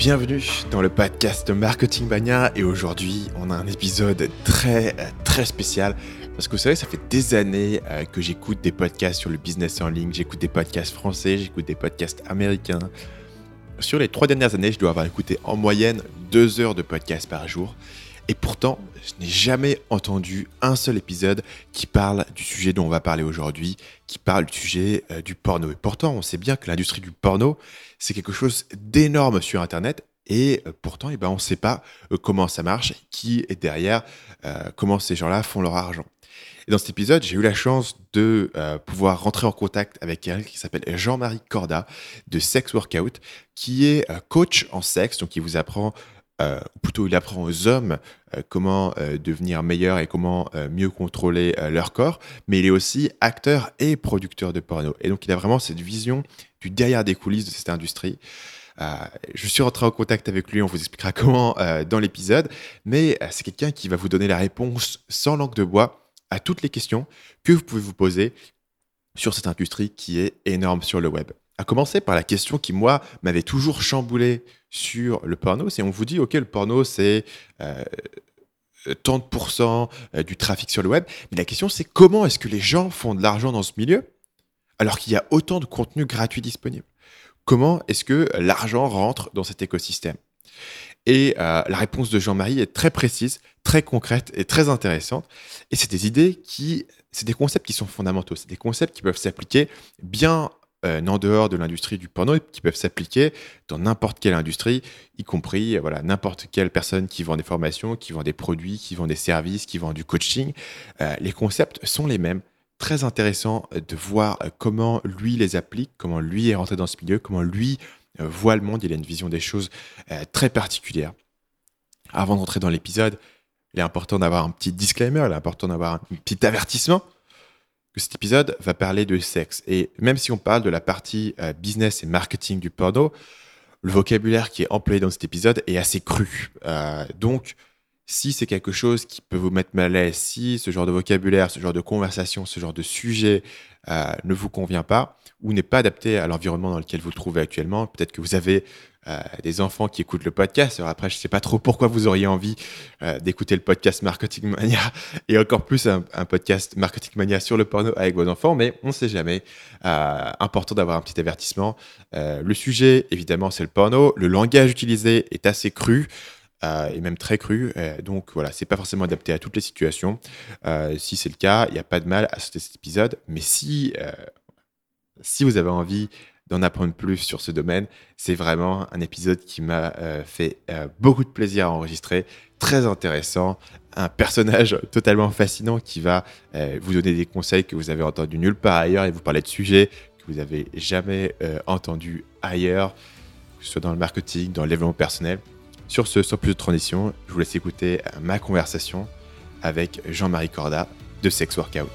Bienvenue dans le podcast Marketing Mania et aujourd'hui on a un épisode très très spécial parce que vous savez ça fait des années euh, que j'écoute des podcasts sur le business en ligne, j'écoute des podcasts français, j'écoute des podcasts américains. Sur les trois dernières années je dois avoir écouté en moyenne deux heures de podcasts par jour et pourtant je n'ai jamais entendu un seul épisode qui parle du sujet dont on va parler aujourd'hui, qui parle du sujet euh, du porno. Et pourtant on sait bien que l'industrie du porno c'est quelque chose d'énorme sur Internet. Et euh, pourtant, eh ben, on ne sait pas euh, comment ça marche, qui est derrière, comment ces gens-là font leur argent. Et dans cet épisode, j'ai eu la chance de pouvoir rentrer en contact avec quelqu'un qui s'appelle Jean-Marie Corda de Sex Workout, qui est coach en sexe, donc il vous apprend ou plutôt il apprend aux hommes comment devenir meilleurs et comment mieux contrôler leur corps, mais il est aussi acteur et producteur de porno. Et donc il a vraiment cette vision du derrière des coulisses de cette industrie. Euh, je suis rentré en contact avec lui, on vous expliquera comment euh, dans l'épisode, mais euh, c'est quelqu'un qui va vous donner la réponse sans langue de bois à toutes les questions que vous pouvez vous poser sur cette industrie qui est énorme sur le web. À commencer par la question qui, moi, m'avait toujours chamboulé sur le porno, c'est on vous dit, OK, le porno, c'est... 30% du trafic sur le web. Mais la question, c'est comment est-ce que les gens font de l'argent dans ce milieu alors qu'il y a autant de contenu gratuit disponible Comment est-ce que l'argent rentre dans cet écosystème? Et euh, la réponse de Jean-Marie est très précise, très concrète et très intéressante. Et c'est des idées qui, c'est des concepts qui sont fondamentaux. C'est des concepts qui peuvent s'appliquer bien euh, en dehors de l'industrie du porno et qui peuvent s'appliquer dans n'importe quelle industrie, y compris euh, voilà n'importe quelle personne qui vend des formations, qui vend des produits, qui vend des services, qui vend du coaching. les concepts sont les mêmes très intéressant euh, de voir euh, comment lui les applique, comment lui est rentré dans ce milieu, comment lui euh, voit le monde. Il a une vision des choses très particulière. Avant d'entrer dans l'épisode, il est important d'avoir un petit disclaimer, il est important d'avoir un petit avertissement que cet épisode va parler de sexe. Et même si on parle de la partie business et marketing du porno, le vocabulaire qui est employé dans cet épisode est assez cru. donc, si c'est quelque chose qui peut vous mettre mal à l'aise, si ce genre de vocabulaire, ce genre de conversation, ce genre de sujet euh, ne vous convient pas ou n'est pas adapté à l'environnement dans lequel vous le trouvez actuellement, peut-être que vous avez euh, des enfants qui écoutent le podcast. Alors après, je ne sais pas trop pourquoi vous auriez envie euh, d'écouter le podcast Marketing Mania et encore plus un, podcast Marketing Mania sur le porno avec vos enfants, mais on ne sait jamais. important d'avoir un petit avertissement. le sujet, évidemment, c'est le porno. Le langage utilisé est assez cru. Euh, et même très cru. Euh, donc voilà, c'est pas forcément adapté à toutes les situations. Euh, si c'est le cas, il n'y a pas de mal à sauter cet épisode. Mais si, si vous avez envie d'en apprendre plus sur ce domaine, c'est vraiment un épisode qui m'a fait beaucoup de plaisir à enregistrer, très intéressant, un personnage totalement fascinant qui va vous donner des conseils que vous avez entendus nulle part ailleurs et vous parler de sujets que vous n'avez jamais entendus ailleurs, que ce soit dans le marketing, dans le développement personnel. Sur ce, sans plus de transition, je vous laisse écouter ma conversation avec Jean-Marie Corda de Sex Workout.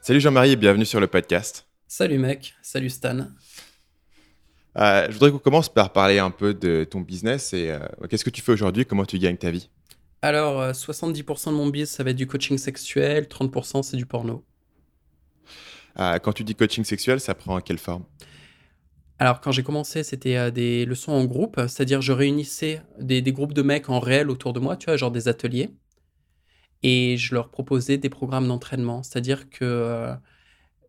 Salut Jean-Marie et bienvenue sur le podcast. Salut mec, salut Stan. Euh, je voudrais qu'on commence par parler un peu de ton business et euh, qu'est-ce que tu fais aujourd'hui, comment tu gagnes ta vie? Alors, 70% euh, de mon business, ça va être du coaching sexuel, 30% c'est du porno. quand tu dis coaching sexuel, ça prend quelle forme? Alors, quand j'ai commencé, c'était euh, des leçons en groupe, c'est-à-dire je réunissais des, groupes de mecs en réel autour de moi, tu vois, genre des ateliers, et je leur proposais des programmes d'entraînement, c'est-à-dire que euh,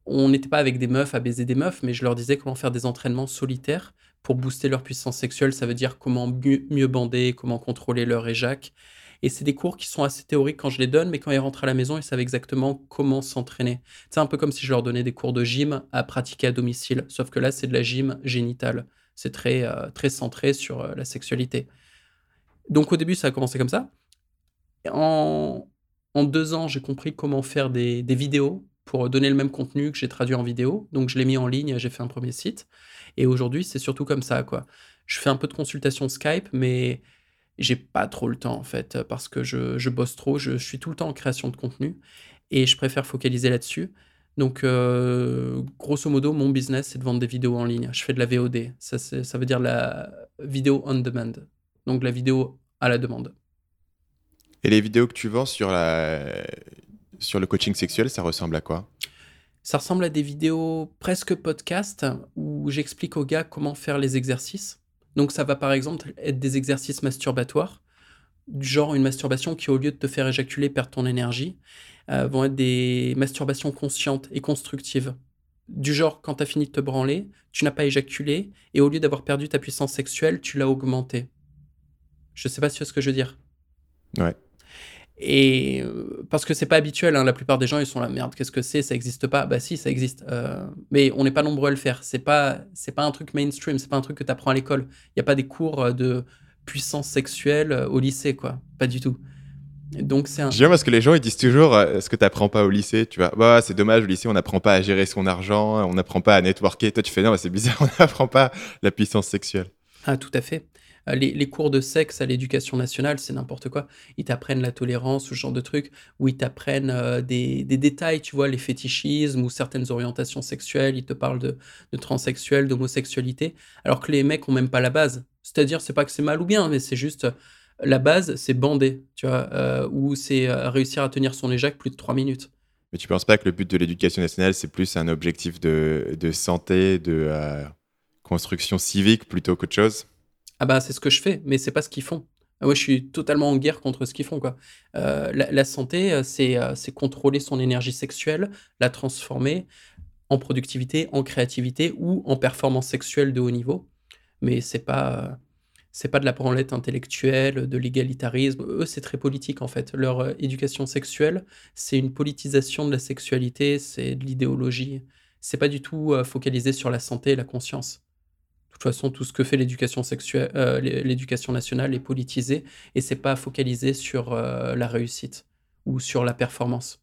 on n'était pas avec des meufs à baiser des meufs, mais je leur disais comment faire des entraînements solitaires pour booster leur puissance sexuelle, ça veut dire comment mieux, mieux bander, comment contrôler leur éjac, et c'est des cours qui sont assez théoriques quand je les donne, mais quand ils rentrent à la maison, ils savent exactement comment s'entraîner. C'est un peu comme si je leur donnais des cours de gym à pratiquer à domicile, sauf que là, c'est de la gym génitale. C'est très, euh, très centré sur euh, la sexualité. Donc au début, ça a commencé comme ça. En, deux ans, j'ai compris comment faire des, des vidéos pour donner le même contenu que j'ai traduit en vidéo. Donc je l'ai mis en ligne, j'ai fait un premier site. Et aujourd'hui, c'est surtout comme ça, quoi. Je fais un peu de consultation Skype, mais j'ai pas trop le temps en fait parce que je, je bosse trop, je, suis tout le temps en création de contenu et je préfère focaliser là-dessus. Donc, euh, grosso modo, mon business, c'est de vendre des vidéos en ligne. Je fais de la VOD. Ça, ça veut dire la vidéo on demand. Donc, la vidéo à la demande. Et les vidéos que tu vends sur, la... sur le coaching sexuel, ça ressemble à quoi? Ça ressemble à des vidéos presque podcast où j'explique aux gars comment faire les exercices. Donc ça va par exemple être des exercices masturbatoires, du genre une masturbation qui au lieu de te faire éjaculer perd ton énergie, euh, vont être des masturbations conscientes et constructives. Du genre quand tu as fini de te branler, tu n'as pas éjaculé et au lieu d'avoir perdu ta puissance sexuelle, tu l'as augmentée. Je sais pas si tu vois ce que je veux dire. Ouais. Et euh, parce que c'est pas habituel, hein, la plupart des gens ils sont là, merde, qu'est-ce que c'est Ça existe pas Bah si, ça existe. Euh, mais on n'est pas nombreux à le faire. C'est pas, c'est pas un truc mainstream, c'est pas un truc que tu apprends à l'école. Il n'y a pas des cours euh, de puissance sexuelle au lycée, quoi. Pas du tout. Donc c'est un. J'aime parce que les gens ils disent toujours ce que tu n'apprends pas au lycée. Tu vois, bah, c'est dommage, au lycée on n'apprend pas à gérer son argent, on n'apprend pas à networker. Toi tu fais non, bah, c'est bizarre, on n'apprend pas la puissance sexuelle. Ah, tout à fait. Euh, les, cours de sexe à l'éducation nationale, c'est n'importe quoi. Ils t'apprennent la tolérance, ce genre de trucs, où ils t'apprennent euh, des, détails, tu vois, les fétichismes ou certaines orientations sexuelles. Ils te parlent de, de transsexuel, d'homosexualité, alors que les mecs ont même pas la base. C'est-à-dire, c'est pas que c'est mal ou bien, mais c'est juste la base, c'est bander, tu vois, euh, ou c'est réussir à tenir son éjac plus de 3 minutes. Mais tu penses pas que le but de l'éducation nationale, c'est plus un objectif de santé, de construction civique plutôt qu'autre chose? Ah bah c'est ce que je fais, mais c'est pas ce qu'ils font. Moi, je suis totalement en guerre contre ce qu'ils font. Quoi. Euh, la, santé, euh, euh, c'est contrôler son énergie sexuelle, la transformer en productivité, en créativité ou en performance sexuelle de haut niveau. Mais c'est pas c'est pas de la branlette intellectuelle, de l'égalitarisme. Eux, c'est très politique en fait. Leur éducation sexuelle, c'est une politisation de la sexualité, c'est de l'idéologie. C'est pas du tout focalisé sur la santé et la conscience. De toute façon, tout ce que fait l'éducation sexuelle, euh, l'éducation nationale est politisé et c'est pas focalisé sur euh, la réussite ou sur la performance.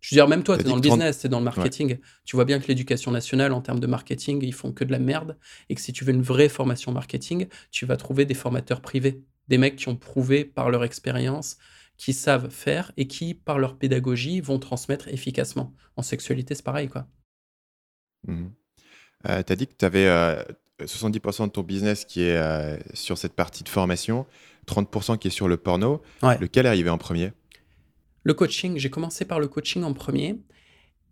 Je veux dire, même toi, tu es dans le business, tu es dans le marketing. Tu vois bien que l'éducation nationale, en termes de marketing, ils font que de la merde. Et que si tu veux une vraie formation marketing, tu vas trouver des formateurs privés. Des mecs qui ont prouvé par leur expérience, qui savent faire et qui, par leur pédagogie, vont transmettre efficacement. En sexualité, c'est pareil, quoi. Mmh. Euh, tu as dit que tu avais 70% de ton business qui est euh, sur cette partie de formation, 30% qui est sur le porno. Lequel est arrivé en premier? Le coaching. J'ai commencé par le coaching en premier.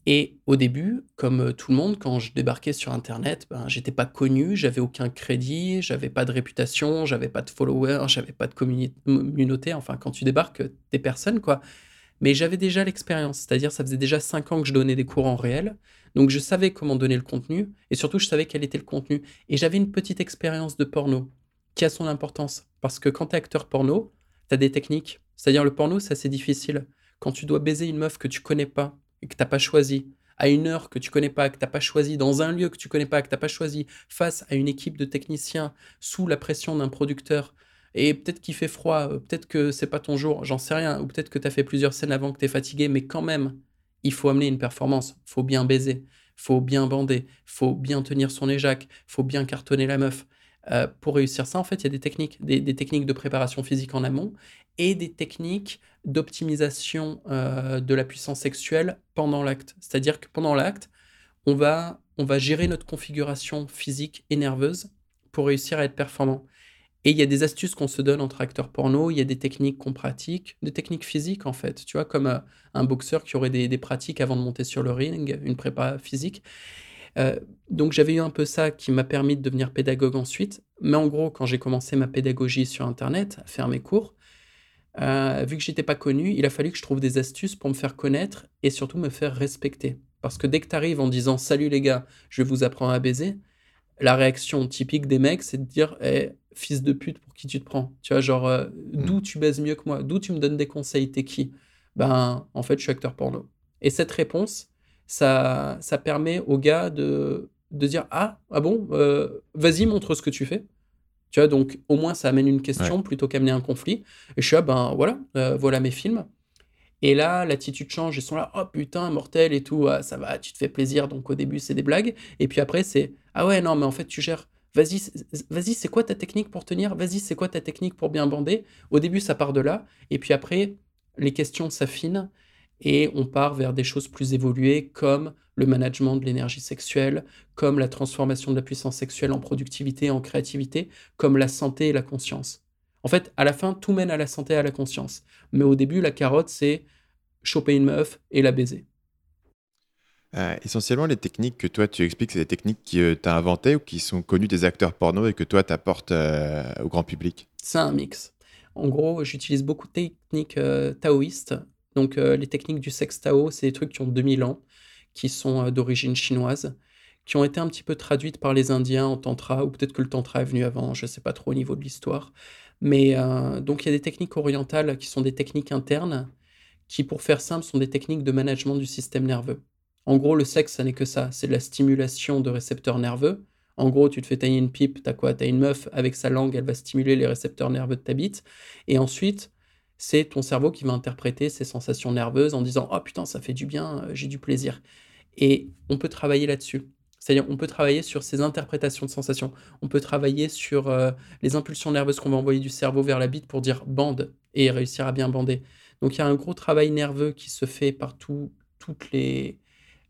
Et au début, comme euh, tout le monde, quand je débarquais sur Internet, ben, j'étais pas connu, j'avais aucun crédit, j'avais pas de réputation, j'avais pas de followers, j'avais pas de communauté. Enfin, quand tu débarques, des personnes, quoi. Mais j'avais déjà l'expérience, c'est-à-dire ça faisait déjà 5 ans que je donnais des cours en réel. Donc je savais comment donner le contenu et surtout je savais quel était le contenu. Et j'avais une petite expérience de porno qui a son importance. Parce que quand tu es acteur porno, tu as des techniques. C'est-à-dire le porno, c'est assez difficile. Quand tu dois baiser une meuf que tu connais pas et que tu pas choisi, à une heure que tu connais pas, que tu pas choisi, dans un lieu que tu connais pas, que tu pas choisi, face à une équipe de techniciens, sous la pression d'un producteur, et peut-être qu'il fait froid, euh, peut-être que c'est pas ton jour, j'en sais rien, ou peut-être que tu as fait plusieurs scènes avant que tu es fatigué, mais quand même, il faut amener une performance, faut bien baiser, faut bien bander, faut bien tenir son éjac, faut bien cartonner la meuf. Euh, pour réussir ça, en fait, il y a des techniques, des, techniques de préparation physique en amont et des techniques d'optimisation euh, de la puissance sexuelle pendant l'acte. C'est-à-dire que pendant l'acte, on va, on va gérer notre configuration physique et nerveuse pour réussir à être performant. Et il y a des astuces qu'on se donne entre acteurs porno, il y a des techniques qu'on pratique, des techniques physiques en fait, tu vois, comme euh, un boxeur qui aurait des, pratiques avant de monter sur le ring, une prépa physique. Euh, donc j'avais eu un peu ça qui m'a permis de devenir pédagogue ensuite. Mais en gros, quand j'ai commencé ma pédagogie sur Internet, à faire mes cours, euh, vu que j'étais pas connu, il a fallu que je trouve des astuces pour me faire connaître et surtout me faire respecter. Parce que dès que tu arrives en disant Salut les gars, je vous apprendre à baiser, la réaction typique des mecs, c'est de dire eh, fils de pute, pour qui tu te prends Tu vois, genre, euh, mm. d'où tu baises mieux que moi? D'où tu me donnes des conseils? T'es qui? Ben, en fait, je suis acteur porno. Et cette réponse, ça, ça permet au gars de, de dire Ah, ah bon, euh, vas-y, montre ce que tu fais. Tu vois, donc au moins ça amène une question plutôt qu'amener un conflit. Et je suis là, ben voilà, euh, voilà mes films. Et là, l'attitude change, ils sont là, oh putain, mortel et tout, ah, ça va, tu te fais plaisir. Donc au début, c'est des blagues. Et puis après, c'est, ah ouais, non, mais en fait, tu gères. Vas-y, vas-y, c'est quoi ta technique pour tenir? Vas-y, c'est quoi ta technique pour bien bander? Au début, ça part de là. Et puis après, les questions s'affinent et on part vers des choses plus évoluées comme le management de l'énergie sexuelle, comme la transformation de la puissance sexuelle en productivité, en créativité, comme la santé et la conscience. En fait, à la fin, tout mène à la santé et à la conscience. Mais au début, la carotte, c'est choper une meuf et la baiser. Euh, essentiellement, les techniques que toi tu expliques, c'est des techniques que tu as inventées ou qui sont connues des acteurs porno et que toi tu apportes euh, au grand public? C'est un mix. En gros, j'utilise beaucoup de techniques euh, taoïstes. Donc, les techniques du sexe tao, c'est des trucs qui ont 2000 ans, qui sont d'origine chinoise, qui ont été un petit peu traduites par les Indiens en tantra, ou peut-être que le tantra est venu avant, je ne sais pas trop au niveau de l'histoire. Mais donc, il y a des techniques orientales qui sont des techniques internes, qui, pour faire simple, sont des techniques de management du système nerveux. En gros, le sexe, ça n'est que ça. C'est de la stimulation de récepteurs nerveux. En gros, tu te fais tailler une pipe, t'as quoi? T'as une meuf avec sa langue, elle va stimuler les récepteurs nerveux de ta bite. Et ensuite, c'est ton cerveau qui va interpréter ces sensations nerveuses en disant Oh putain, ça fait du bien, euh, j'ai du plaisir. Et on peut travailler là-dessus. C'est-à-dire, on peut travailler sur ces interprétations de sensations. On peut travailler sur euh, les impulsions nerveuses qu'on va envoyer du cerveau vers la bite pour dire bande et réussir à bien bander. Donc, il y a un gros travail nerveux qui se fait par toutes les,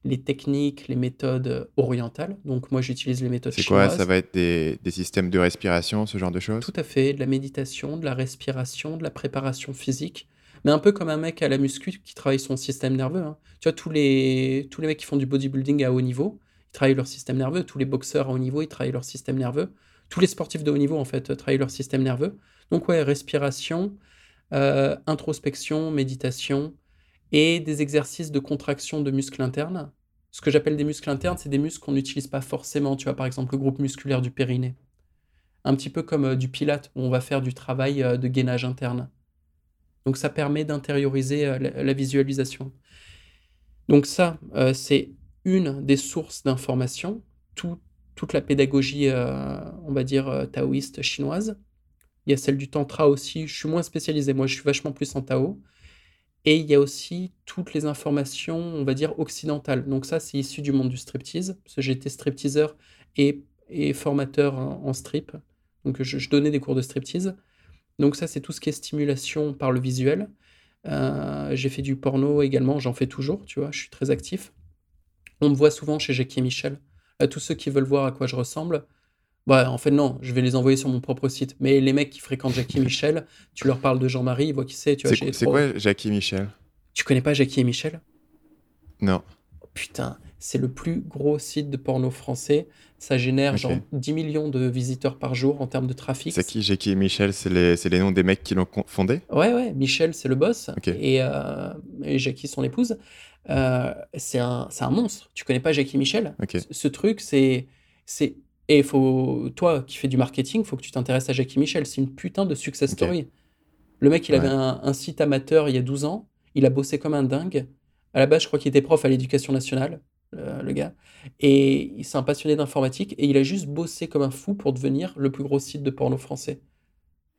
les techniques, les méthodes orientales. Donc moi j'utilise les méthodes C'est quoi? Ça va être des, systèmes de respiration, ce genre de choses? Tout à fait, de la méditation, de la respiration, de la préparation physique. Mais un peu comme un mec à la muscu qui travaille son système nerveux. Hein. Tu vois, tous les, tous les mecs qui font du bodybuilding à haut niveau, ils travaillent leur système nerveux. Tous les boxeurs à haut niveau, ils travaillent leur système nerveux. Tous les sportifs de haut niveau, en fait, travaillent leur système nerveux. Donc ouais, respiration, euh, introspection, méditation, et des exercices de contraction de muscles internes. Ce que j'appelle des muscles internes, c'est des muscles qu'on n'utilise pas forcément. Tu vois, par exemple, le groupe musculaire du périnée. Un petit peu comme euh, du pilate, où on va faire du travail euh, de gainage interne. Donc ça permet d'intérioriser euh, la, visualisation. Donc ça, c'est une des sources d'information. toute la pédagogie, on va dire, taoïste chinoise. Il y a celle du tantra aussi. Je suis moins spécialisé. Moi, je suis vachement plus en tao. Et il y a aussi toutes les informations, on va dire, occidentales. Donc ça, c'est issu du monde du striptease, parce que j'étais stripteaseur et, formateur en, strip. Donc je, donnais des cours de striptease. Donc ça, c'est tout ce qui est stimulation par le visuel. Euh, j'ai fait du porno également, j'en fais toujours, tu vois, je suis très actif. On me voit souvent chez Jackie et Michel. À tous ceux qui veulent voir à quoi je ressemble, bah, en fait, non, je vais les envoyer sur mon propre site. Mais les mecs qui fréquentent Jackie Michel, tu leur parles de Jean-Marie, ils voient qui c'est. C'est quoi Jackie Michel? Tu connais pas Jackie et Michel? Non. Oh, putain, c'est le plus gros site de porno français. Ça génère genre 10 millions de visiteurs par jour en termes de trafic. C'est qui Jackie et Michel? C'est les, les, noms des mecs qui l'ont fondé? Ouais, ouais. Michel, c'est le boss. Et, euh, et, Jackie, son épouse. Euh, c'est un, un, monstre. Tu connais pas Jackie Michel? Ce truc, c'est et faut, toi qui fais du marketing, faut que tu t'intéresses à Jackie Michel. C'est une putain de success story. Le mec, il avait un, site amateur il y a 12 ans. Il a bossé comme un dingue. À la base, je crois qu'il était prof à l'éducation nationale, le, gars. Et il s'est un passionné d'informatique. Et il a juste bossé comme un fou pour devenir le plus gros site de porno français.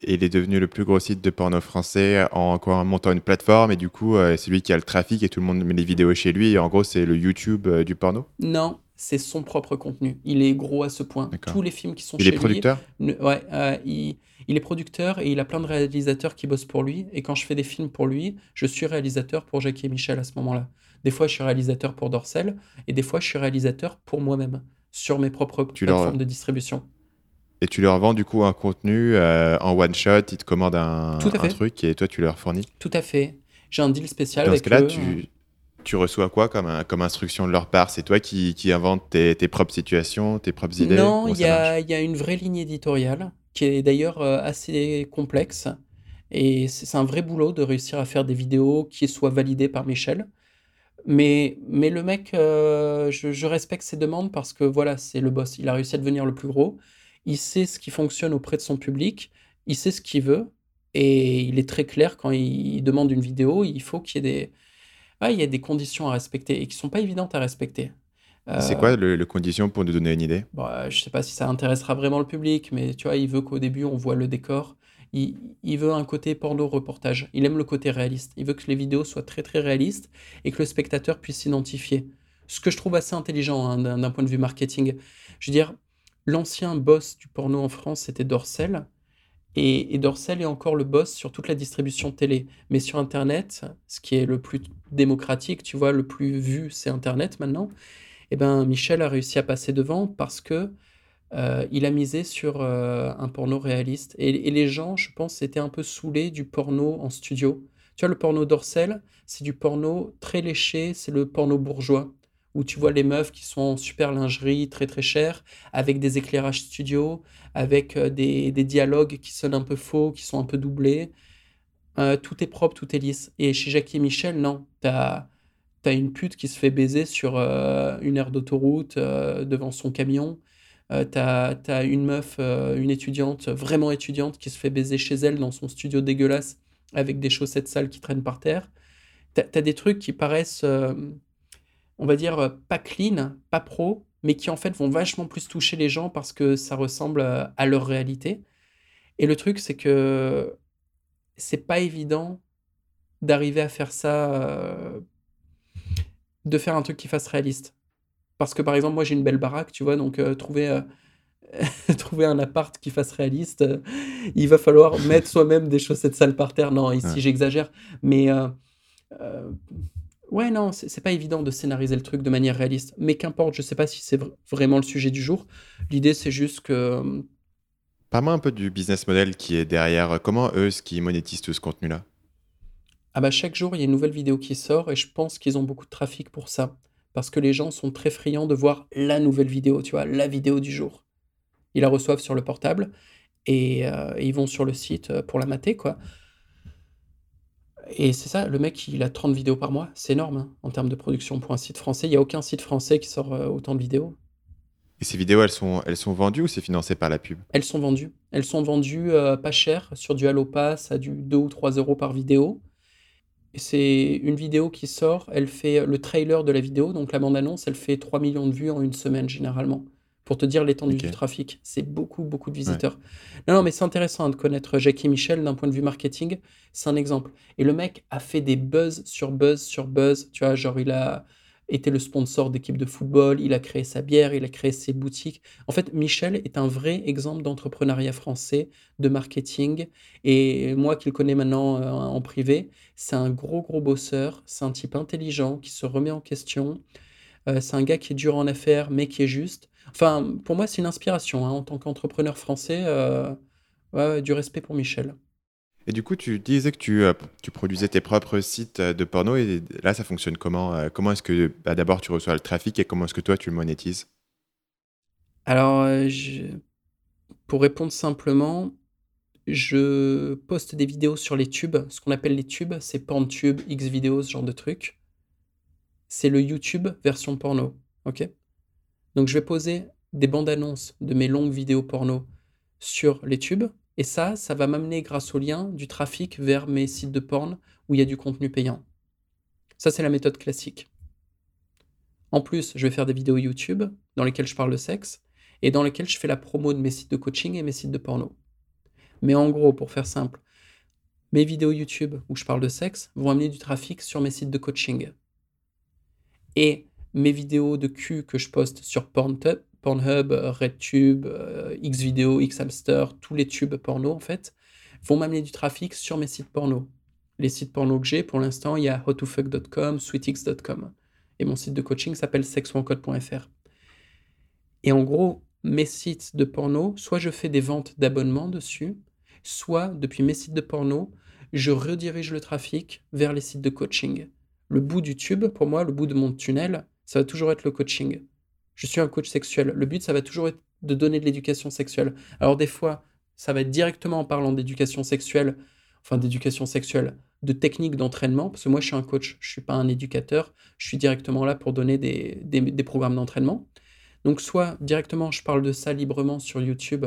Et il est devenu le plus gros site de porno français en, en montant une plateforme. Et du coup, euh, c'est lui qui a le trafic et tout le monde met les vidéos chez lui. Et en gros, c'est le YouTube euh, du porno? Non, c'est son propre contenu. Il est gros à ce point. Tous les films qui sont il chez est producteur? lui, ouais, euh, il, est producteur et il a plein de réalisateurs qui bossent pour lui. Et quand je fais des films pour lui, je suis réalisateur pour Jackie et Michel à ce moment-là. Des fois, je suis réalisateur pour Dorsel et des fois, je suis réalisateur pour moi-même sur mes propres plateformes de distribution. Et tu leur vends du coup un contenu euh, en one shot, ils te commandent un, un truc et toi tu leur fournis? Tout à fait. J'ai un deal spécial Dans avec ce cas-là, tu, tu reçois quoi comme, comme instruction de leur part? C'est toi qui, qui inventes tes, tes, propres situations, tes propres idées? Non, il y, y, a une vraie ligne éditoriale qui est d'ailleurs euh, assez complexe. Et c'est un vrai boulot de réussir à faire des vidéos qui soient validées par Michel. Mais, mais le mec, euh, je, je, respecte ses demandes parce que voilà, c'est le boss. Il a réussi à devenir le plus gros. Il sait ce qui fonctionne auprès de son public. Il sait ce qu'il veut. Et il est très clair quand il demande une vidéo, il faut qu'il y ait des, il y a des conditions à respecter et qui sont pas évidentes à respecter. c'est quoi euh, le, condition pour nous donner une idée? Bon, euh, Je sais pas si ça intéressera vraiment le public, mais tu vois, il veut qu'au début on voit le décor. Il, il, veut un côté porno reportage. Il aime le côté réaliste. Il veut que les vidéos soient très très réalistes et que le spectateur puisse s'identifier. Ce que je trouve assez intelligent hein, d'un point de vue marketing. Je veux dire, l'ancien boss du porno en France, c'était Dorcel. Et, Dorsel est encore le boss sur toute la distribution télé. Mais sur Internet, ce qui est le plus démocratique, tu vois, le plus vu, c'est Internet maintenant. Et eh ben, Michel a réussi à passer devant parce que euh, il a misé sur euh, un porno réaliste. Et, les gens, je pense, étaient un peu saoulés du porno en studio. Tu vois, le porno Dorsel, c'est du porno très léché, c'est le porno bourgeois, où tu vois les meufs qui sont en super lingerie, très très chères, avec des éclairages studio, avec euh, des, des dialogues qui sonnent un peu faux, qui sont un peu doublés. Euh, tout est propre, tout est lisse. Et chez Jackie et Michel, non. T'as as une pute qui se fait baiser sur euh, une aire d'autoroute devant son camion. t'as as une meuf, une étudiante, vraiment étudiante, qui se fait baiser chez elle dans son studio dégueulasse avec des chaussettes sales qui traînent par terre. T'as as des trucs qui paraissent on va dire, euh, pas clean, pas pro, mais qui en fait vont vachement plus toucher les gens parce que ça ressemble euh, à leur réalité. Et le truc, c'est que c'est pas évident d'arriver à faire ça, euh, de faire un truc qui fasse réaliste. Parce que par exemple, moi j'ai une belle baraque, tu vois, donc trouver, trouver un appart qui fasse réaliste, il va falloir mettre soi-même des chaussettes sales par terre. Non, ici j'exagère, mais Ouais, non, c'est pas évident de scénariser le truc de manière réaliste. Mais qu'importe, je sais pas si c'est vraiment le sujet du jour. L'idée, c'est juste que. Euh, Parle-moi un peu du business model qui est derrière. Comment eux, ce qui monétisent tout ce contenu-là? Ah bah chaque jour, il y a une nouvelle vidéo qui sort et je pense qu'ils ont beaucoup de trafic pour ça. Parce que les gens sont très friands de voir la nouvelle vidéo, tu vois, la vidéo du jour. Ils la reçoivent sur le portable et, euh, et ils vont sur le site euh, pour la mater, quoi. Et c'est ça, le mec, il a 30 vidéos par mois. C'est énorme hein, en termes de production pour un site français. Il n'y a aucun site français qui sort euh, autant de vidéos. Et ces vidéos, elles sont, elles sont vendues ou c'est financé par la pub? Elles sont vendues. Elles sont vendues euh, pas cher, sur du Allopass à du 2 ou 3 euros par vidéo. C'est une vidéo qui sort, elle fait le trailer de la vidéo, donc la bande-annonce, elle fait 3 millions de vues en une semaine généralement pour te dire l'étendue du trafic. C'est beaucoup, beaucoup de visiteurs. Non, non, mais c'est intéressant de connaître Jackie Michel d'un point de vue marketing. C'est un exemple. Et le mec a fait des buzz sur buzz sur buzz. Tu vois, genre, il a été le sponsor d'équipe de football, il a créé sa bière, il a créé ses boutiques. En fait, Michel est un vrai exemple d'entrepreneuriat français, de marketing. Et moi qui le connais maintenant euh, en privé, c'est un gros, gros bosseur. C'est un type intelligent qui se remet en question. Euh, c'est un gars qui est dur en affaires, mais qui est juste. Enfin, pour moi, c'est une inspiration, hein, en tant qu'entrepreneur français, euh, du respect pour Michel. Et du coup, tu disais que tu, euh, tu produisais tes propres sites euh, de porno et là, ça fonctionne comment? comment est-ce que bah, d'abord tu reçois le trafic et comment est-ce que toi tu le monétises? Alors, pour répondre simplement, je poste des vidéos sur les tubes. Ce qu'on appelle les tubes, c'est PornTube, Xvideos, ce genre de trucs. C'est le YouTube version porno, OK? Donc je vais poser des bandes annonces de mes longues vidéos porno sur les tubes. Et ça, ça va m'amener grâce au lien du trafic vers mes sites de porn où il y a du contenu payant. Ça, c'est la méthode classique. En plus, je vais faire des vidéos YouTube dans lesquelles je parle de sexe et dans lesquelles je fais la promo de mes sites de coaching et mes sites de porno. Mais en gros, pour faire simple, mes vidéos YouTube où je parle de sexe vont amener du trafic sur mes sites de coaching. Et mes vidéos de cul que je poste sur Pornhub, RedTube, euh, Xvideo, Xhamster, tous les tubes porno en fait, vont m'amener du trafic sur mes sites porno. Les sites porno que j'ai, pour l'instant, il y a howtofuck.com, sweetx.com. Et mon site de coaching s'appelle sexoncode.fr. Et en gros, mes sites de porno, soit je fais des ventes d'abonnements dessus, soit depuis mes sites de porno, je redirige le trafic vers les sites de coaching. Le bout du tube, pour moi, le bout de mon tunnel, ça va toujours être le coaching. Je suis un coach sexuel. Le but, ça va toujours être de donner de l'éducation sexuelle. Alors des fois, ça va être directement en parlant d'éducation sexuelle, enfin d'éducation sexuelle, de techniques d'entraînement, parce que moi je suis un coach, je ne suis pas un éducateur, je suis directement là pour donner des, des programmes d'entraînement. Donc soit directement je parle de ça librement sur YouTube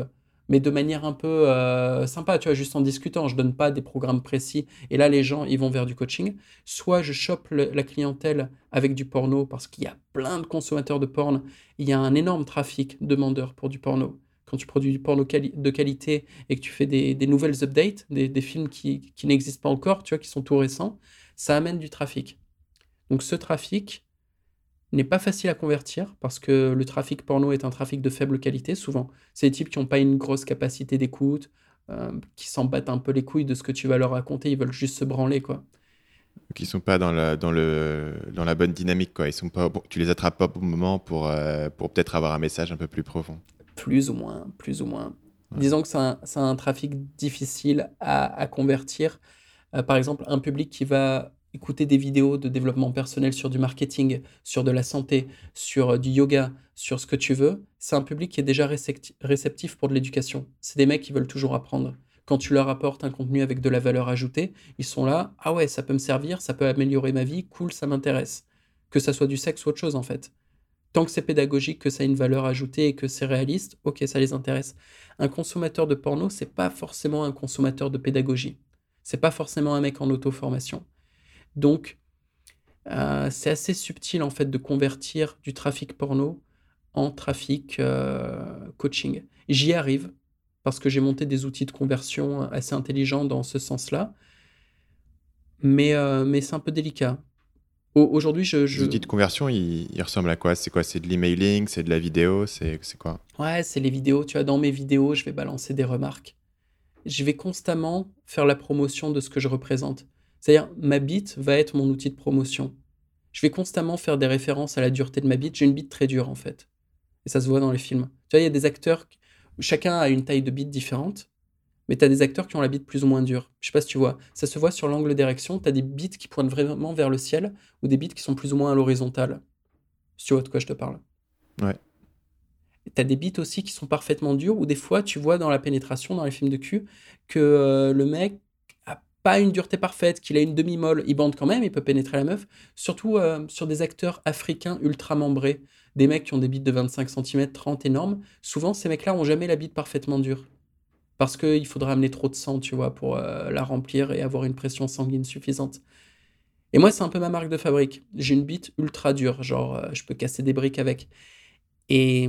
mais de manière un peu euh, sympa, tu vois, juste en discutant. Je donne pas des programmes précis. Et là, les gens, ils vont vers du coaching. Soit je chope la clientèle avec du porno parce qu'il y a plein de consommateurs de porn. Il y a un énorme trafic demandeur pour du porno. Quand tu produis du porno de qualité et que tu fais des, nouvelles updates, des, films qui, qui n'existent pas encore, tu vois, qui sont tout récents, ça amène du trafic. Donc ce trafic, n'est pas facile à convertir parce que le trafic porno est un trafic de faible qualité souvent. C'est des types qui n'ont pas une grosse capacité d'écoute, euh, qui s'en battent un peu les couilles de ce que tu vas leur raconter, ils veulent juste se branler quoi. Qui sont pas dans la, dans le, dans la bonne dynamique quoi. Ils sont pas, tu les attrapes pas au bon moment pour, euh, pour peut-être avoir un message un peu plus profond. Plus ou moins, plus ou moins. Disons que c'est un, un, trafic difficile à, à convertir. Euh, par exemple, un public qui va écouter des vidéos de développement personnel sur du marketing, sur de la santé, sur euh, du yoga, sur ce que tu veux, c'est un public qui est déjà réceptif pour de l'éducation. C'est des mecs qui veulent toujours apprendre. Quand tu leur apportes un contenu avec de la valeur ajoutée, ils sont là, ah ouais, ça peut me servir, ça peut améliorer ma vie, cool, ça m'intéresse. Que ça soit du sexe ou autre chose en fait. Tant que c'est pédagogique, que ça a une valeur ajoutée et que c'est réaliste, ok, ça les intéresse. Un consommateur de porno, c'est pas forcément un consommateur de pédagogie. C'est pas forcément un mec en auto-formation. Donc, euh, c'est assez subtil en fait de convertir du trafic porno en trafic euh, coaching. J'y arrive parce que j'ai monté des outils de conversion assez intelligents dans ce sens-là. Mais, euh, mais c'est un peu délicat. Aujourd'hui, je, Les outils de conversion, ils, ressemblent à quoi? C'est quoi? C'est de l'emailing? C'est de la vidéo? C'est quoi? Ouais, c'est les vidéos. Tu vois, dans mes vidéos, je vais balancer des remarques. Je vais constamment faire la promotion de ce que je représente. C'est-à-dire, ma bite va être mon outil de promotion. Je vais constamment faire des références à la dureté de ma bite. J'ai une bite très dure, en fait. Et ça se voit dans les films. Tu vois, il y a des acteurs, chacun a une taille de bite différente, mais tu as des acteurs qui ont la bite plus ou moins dure. Je sais pas si tu vois. Ça se voit sur l'angle d'érection. Tu as des bites qui pointent vraiment vers le ciel ou des bites qui sont plus ou moins à l'horizontale. Si tu vois de quoi je te parle. Ouais. Tu as des bites aussi qui sont parfaitement dures, ou des fois, tu vois dans la pénétration, dans les films de cul, que euh, le mec pas une dureté parfaite, qu'il a une demi-molle, il bande quand même, il peut pénétrer la meuf. Surtout euh, sur des acteurs africains ultra membrés, des mecs qui ont des bites de 25 cm, 30 énormes. Souvent, ces mecs-là ont jamais la bite parfaitement dure. Parce qu'il faudra amener trop de sang, tu vois, pour euh, la remplir et avoir une pression sanguine suffisante. Et moi, c'est un peu ma marque de fabrique. J'ai une bite ultra dure, genre, euh, je peux casser des briques avec. Et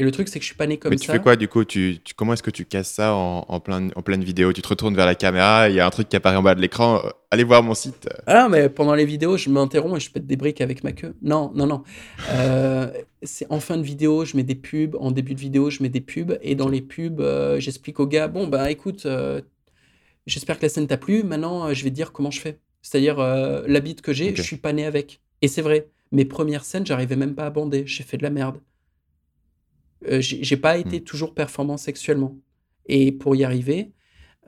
et le truc, c'est que je suis pas né comme ça. Mais tu fais quoi du coup? Tu, Comment est-ce que tu casses ça en, en, plein, en pleine vidéo? Tu te retournes vers la caméra, il y a un truc qui apparaît en bas de l'écran. Euh, allez voir mon site. Ah non, mais pendant les vidéos, je m'interromps et je pète des briques avec ma queue. Non, non, non. Euh, c'est en fin de vidéo, je mets des pubs. En début de vidéo, je mets des pubs. Et dans les pubs, euh, j'explique au gars bon, bah écoute, j'espère que la scène t'a plu. Maintenant, je vais te dire comment je fais. C'est-à-dire, la bite que j'ai, je suis pas né avec. Et c'est vrai. Mes premières scènes, j'arrivais même pas à bander. J'ai fait de la merde. Euh, j'ai pas été mmh. toujours performant sexuellement. Et pour y arriver,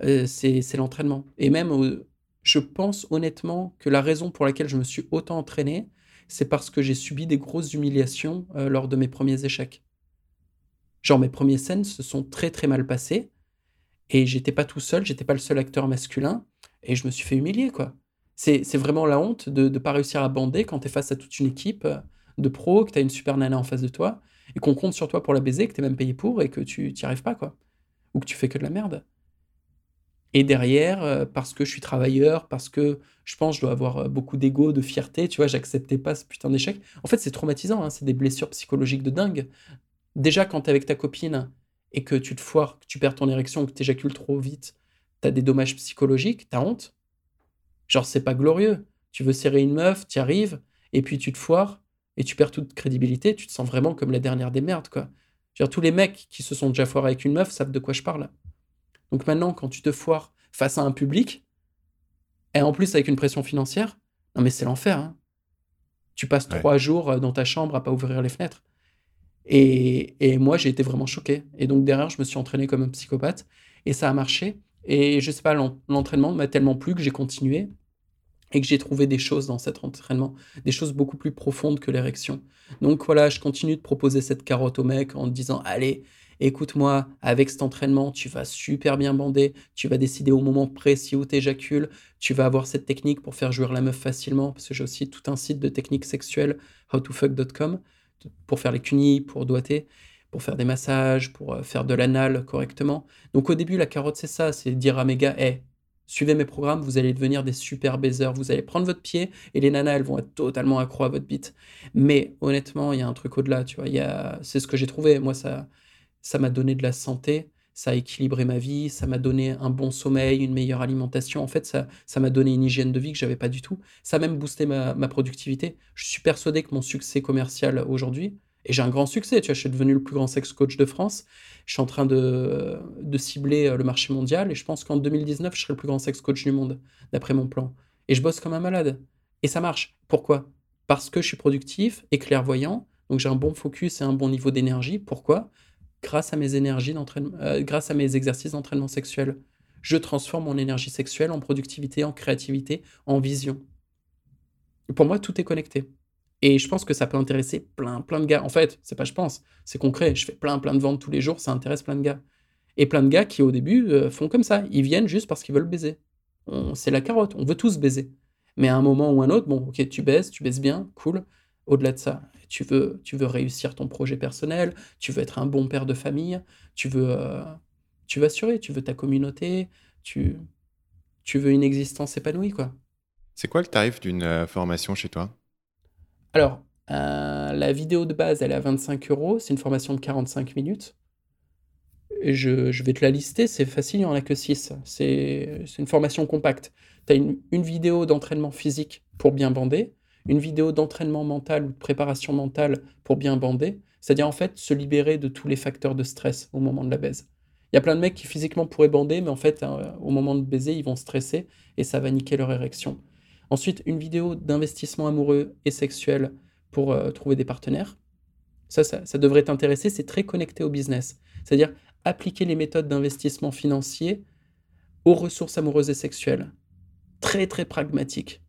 euh, c'est l'entraînement. Et même, je pense honnêtement que la raison pour laquelle je me suis autant entraîné, c'est parce que j'ai subi des grosses humiliations euh, lors de mes premiers échecs. Genre, mes premières scènes se sont très très mal passées. Et j'étais pas tout seul, j'étais pas le seul acteur masculin. Et je me suis fait humilier, quoi. C'est vraiment la honte de ne pas réussir à bander quand tu es face à toute une équipe de pros, que tu as une super nana en face de toi et qu'on compte sur toi pour la baiser, que t'es même payé pour et que tu n'y arrives pas, quoi. Ou que tu fais que de la merde. Et derrière, euh, parce que je suis travailleur, parce que je pense je dois avoir euh, beaucoup d'ego, de fierté, tu vois, j'acceptais pas ce putain d'échec. En fait, c'est traumatisant, hein, c'est des blessures psychologiques de dingue. Déjà, quand t'es avec ta copine et que tu te foires, que tu perds ton érection, que t'éjacules trop vite, t'as des dommages psychologiques, t'as honte. Genre, c'est pas glorieux. Tu veux serrer une meuf, t'y arrives, et puis tu te foires, et tu perds toute crédibilité, tu te sens vraiment comme la dernière des merdes, quoi. tous les mecs qui se sont déjà foirés avec une meuf savent de quoi je parle. Donc maintenant, quand tu te foires face à un public, et en plus avec une pression financière, non mais c'est l'enfer. Hein. Tu passes trois jours euh, dans ta chambre à pas ouvrir les fenêtres. Et, et moi, j'ai été vraiment choqué. Et donc derrière, je me suis entraîné comme un psychopathe. Et ça a marché. Et je sais pas, l'entraînement m'a tellement plu que j'ai continué et que j'ai trouvé des choses dans cet entraînement, des choses beaucoup plus profondes que l'érection. Donc voilà, je continue de proposer cette carotte au mec en disant allez, écoute-moi, avec cet entraînement, tu vas super bien bander, tu vas décider au moment précis où tu éjacules, tu vas avoir cette technique pour faire jouer la meuf facilement, parce que j'ai aussi tout un site de techniques sexuelles, howtofuck.com, pour faire les cunis, pour doiter, pour faire des massages, pour euh, faire de l'anal correctement. Donc au début, la carotte, c'est ça, c'est dire à mes gars, hey, Suivez mes programmes, vous allez devenir des super baisers. Vous allez prendre votre pied et les nanas, elles vont être totalement accro à votre bite. Mais honnêtement, il y a un truc au-delà, tu vois. C'est ce que j'ai trouvé. Moi, ça ça m'a donné de la santé, ça a équilibré ma vie, ça m'a donné un bon sommeil, une meilleure alimentation. En fait, ça ça m'a donné une hygiène de vie que j'avais pas du tout. Ça a même boosté ma, ma productivité. Je suis persuadé que mon succès commercial aujourd'hui, et j'ai un grand succès, tu vois, je suis devenu le plus grand sex coach de France. Je suis en train de, cibler euh, le marché mondial et je pense qu'en 2019, je serai le plus grand sex coach du monde, d'après mon plan. Et je bosse comme un malade. Et ça marche. Pourquoi? Parce que je suis productif et clairvoyant, donc j'ai un bon focus et un bon niveau d'énergie. Pourquoi? Grâce à mes énergies euh, grâce à mes exercices d'entraînement sexuel. Je transforme mon énergie sexuelle en productivité, en créativité, en vision. Pour moi, tout est connecté. Et je pense que ça peut intéresser plein, plein de gars. En fait, c'est pas je pense, c'est concret. Je fais plein, plein de ventes tous les jours, ça intéresse plein de gars. Et plein de gars qui, au début, euh, font comme ça. Ils viennent juste parce qu'ils veulent baiser. C'est la carotte, on veut tous baiser. Mais à un moment ou un autre, bon, ok, tu baises, tu baises bien, cool. Au-delà de ça, tu veux, tu veux réussir ton projet personnel, tu veux être un bon père de famille, tu veux, euh, tu veux assurer, tu veux ta communauté, tu, tu veux une existence épanouie, quoi. C'est quoi le tarif d'une euh, formation chez toi? Alors, euh, la vidéo de base, elle est à 25 euros. C'est une formation de 45 minutes. je, vais te la lister, c'est facile, il n'y en a que 6. C'est une formation compacte. Tu as une, une vidéo d'entraînement physique pour bien bander, une vidéo d'entraînement mental ou de préparation mentale pour bien bander, c'est-à-dire en fait se libérer de tous les facteurs de stress au moment de la baise. Il y a plein de mecs qui physiquement pourraient bander, mais en fait, euh, au moment de baiser, ils vont stresser et ça va niquer leur érection. Ensuite, une vidéo d'investissement amoureux et sexuel pour euh, trouver des partenaires. Ça, ça, ça devrait t'intéresser, c'est très connecté au business. C'est-à-dire appliquer les méthodes d'investissement financier aux ressources amoureuses et sexuelles. Très, très pragmatique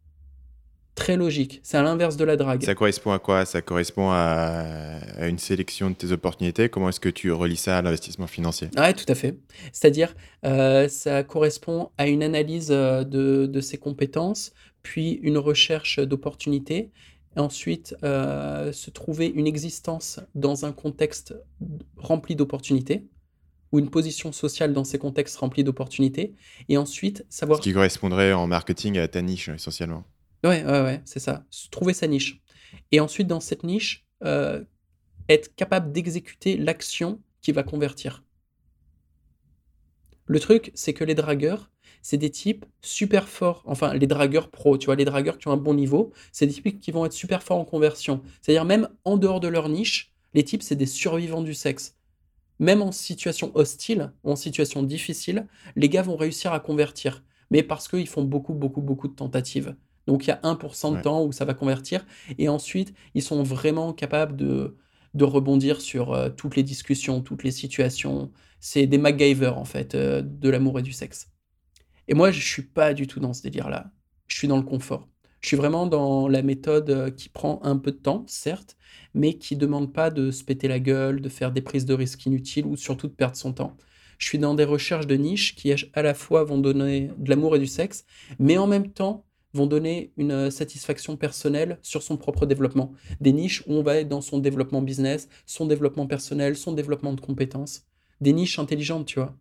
très logique. C'est à l'inverse de la drague. Ça correspond à quoi? Ça correspond à, une sélection de tes opportunités? Comment est-ce que tu relis ça à l'investissement financier? Oui, tout à fait. C'est-à-dire, euh, ça correspond à une analyse euh, de, de ses compétences, puis une recherche d'opportunités. Ensuite, euh, se trouver une existence dans un contexte rempli d'opportunités ou une position sociale dans ces contextes remplis d'opportunités. Et ensuite, savoir... Ce qui correspondrait en marketing à ta niche, essentiellement. Ouais, ouais, ouais, c'est ça. Trouver sa niche. Et ensuite, dans cette niche, euh, être capable d'exécuter l'action qui va convertir. Le truc, c'est que les dragueurs, c'est des types super forts. Enfin, les dragueurs pro, tu vois, les dragueurs qui ont un bon niveau, c'est des types qui vont être super forts en conversion. C'est-à-dire, même en dehors de leur niche, les types, c'est des survivants du sexe. Même en situation hostile ou en situation difficile, les gars vont réussir à convertir. Mais parce qu'ils font beaucoup, beaucoup, beaucoup de tentatives. Donc il y a 1% de temps où ça va convertir. Et ensuite, ils sont vraiment capables de, de rebondir sur euh, toutes les discussions, toutes les situations. C'est des MacGyver, en fait, euh, de l'amour et du sexe. Et moi, je ne suis pas du tout dans ce délire-là. Je suis dans le confort. Je suis vraiment dans la méthode euh, qui prend un peu de temps, certes, mais qui ne demande pas de se péter la gueule, de faire des prises de risques inutiles ou surtout de perdre son temps. Je suis dans des recherches de niches qui à la fois vont donner de l'amour et du sexe, mais en même temps vont donner une euh, satisfaction personnelle sur son propre développement. Des niches où on va être dans son développement business, son développement personnel, son développement de compétences. Des niches intelligentes, tu vois.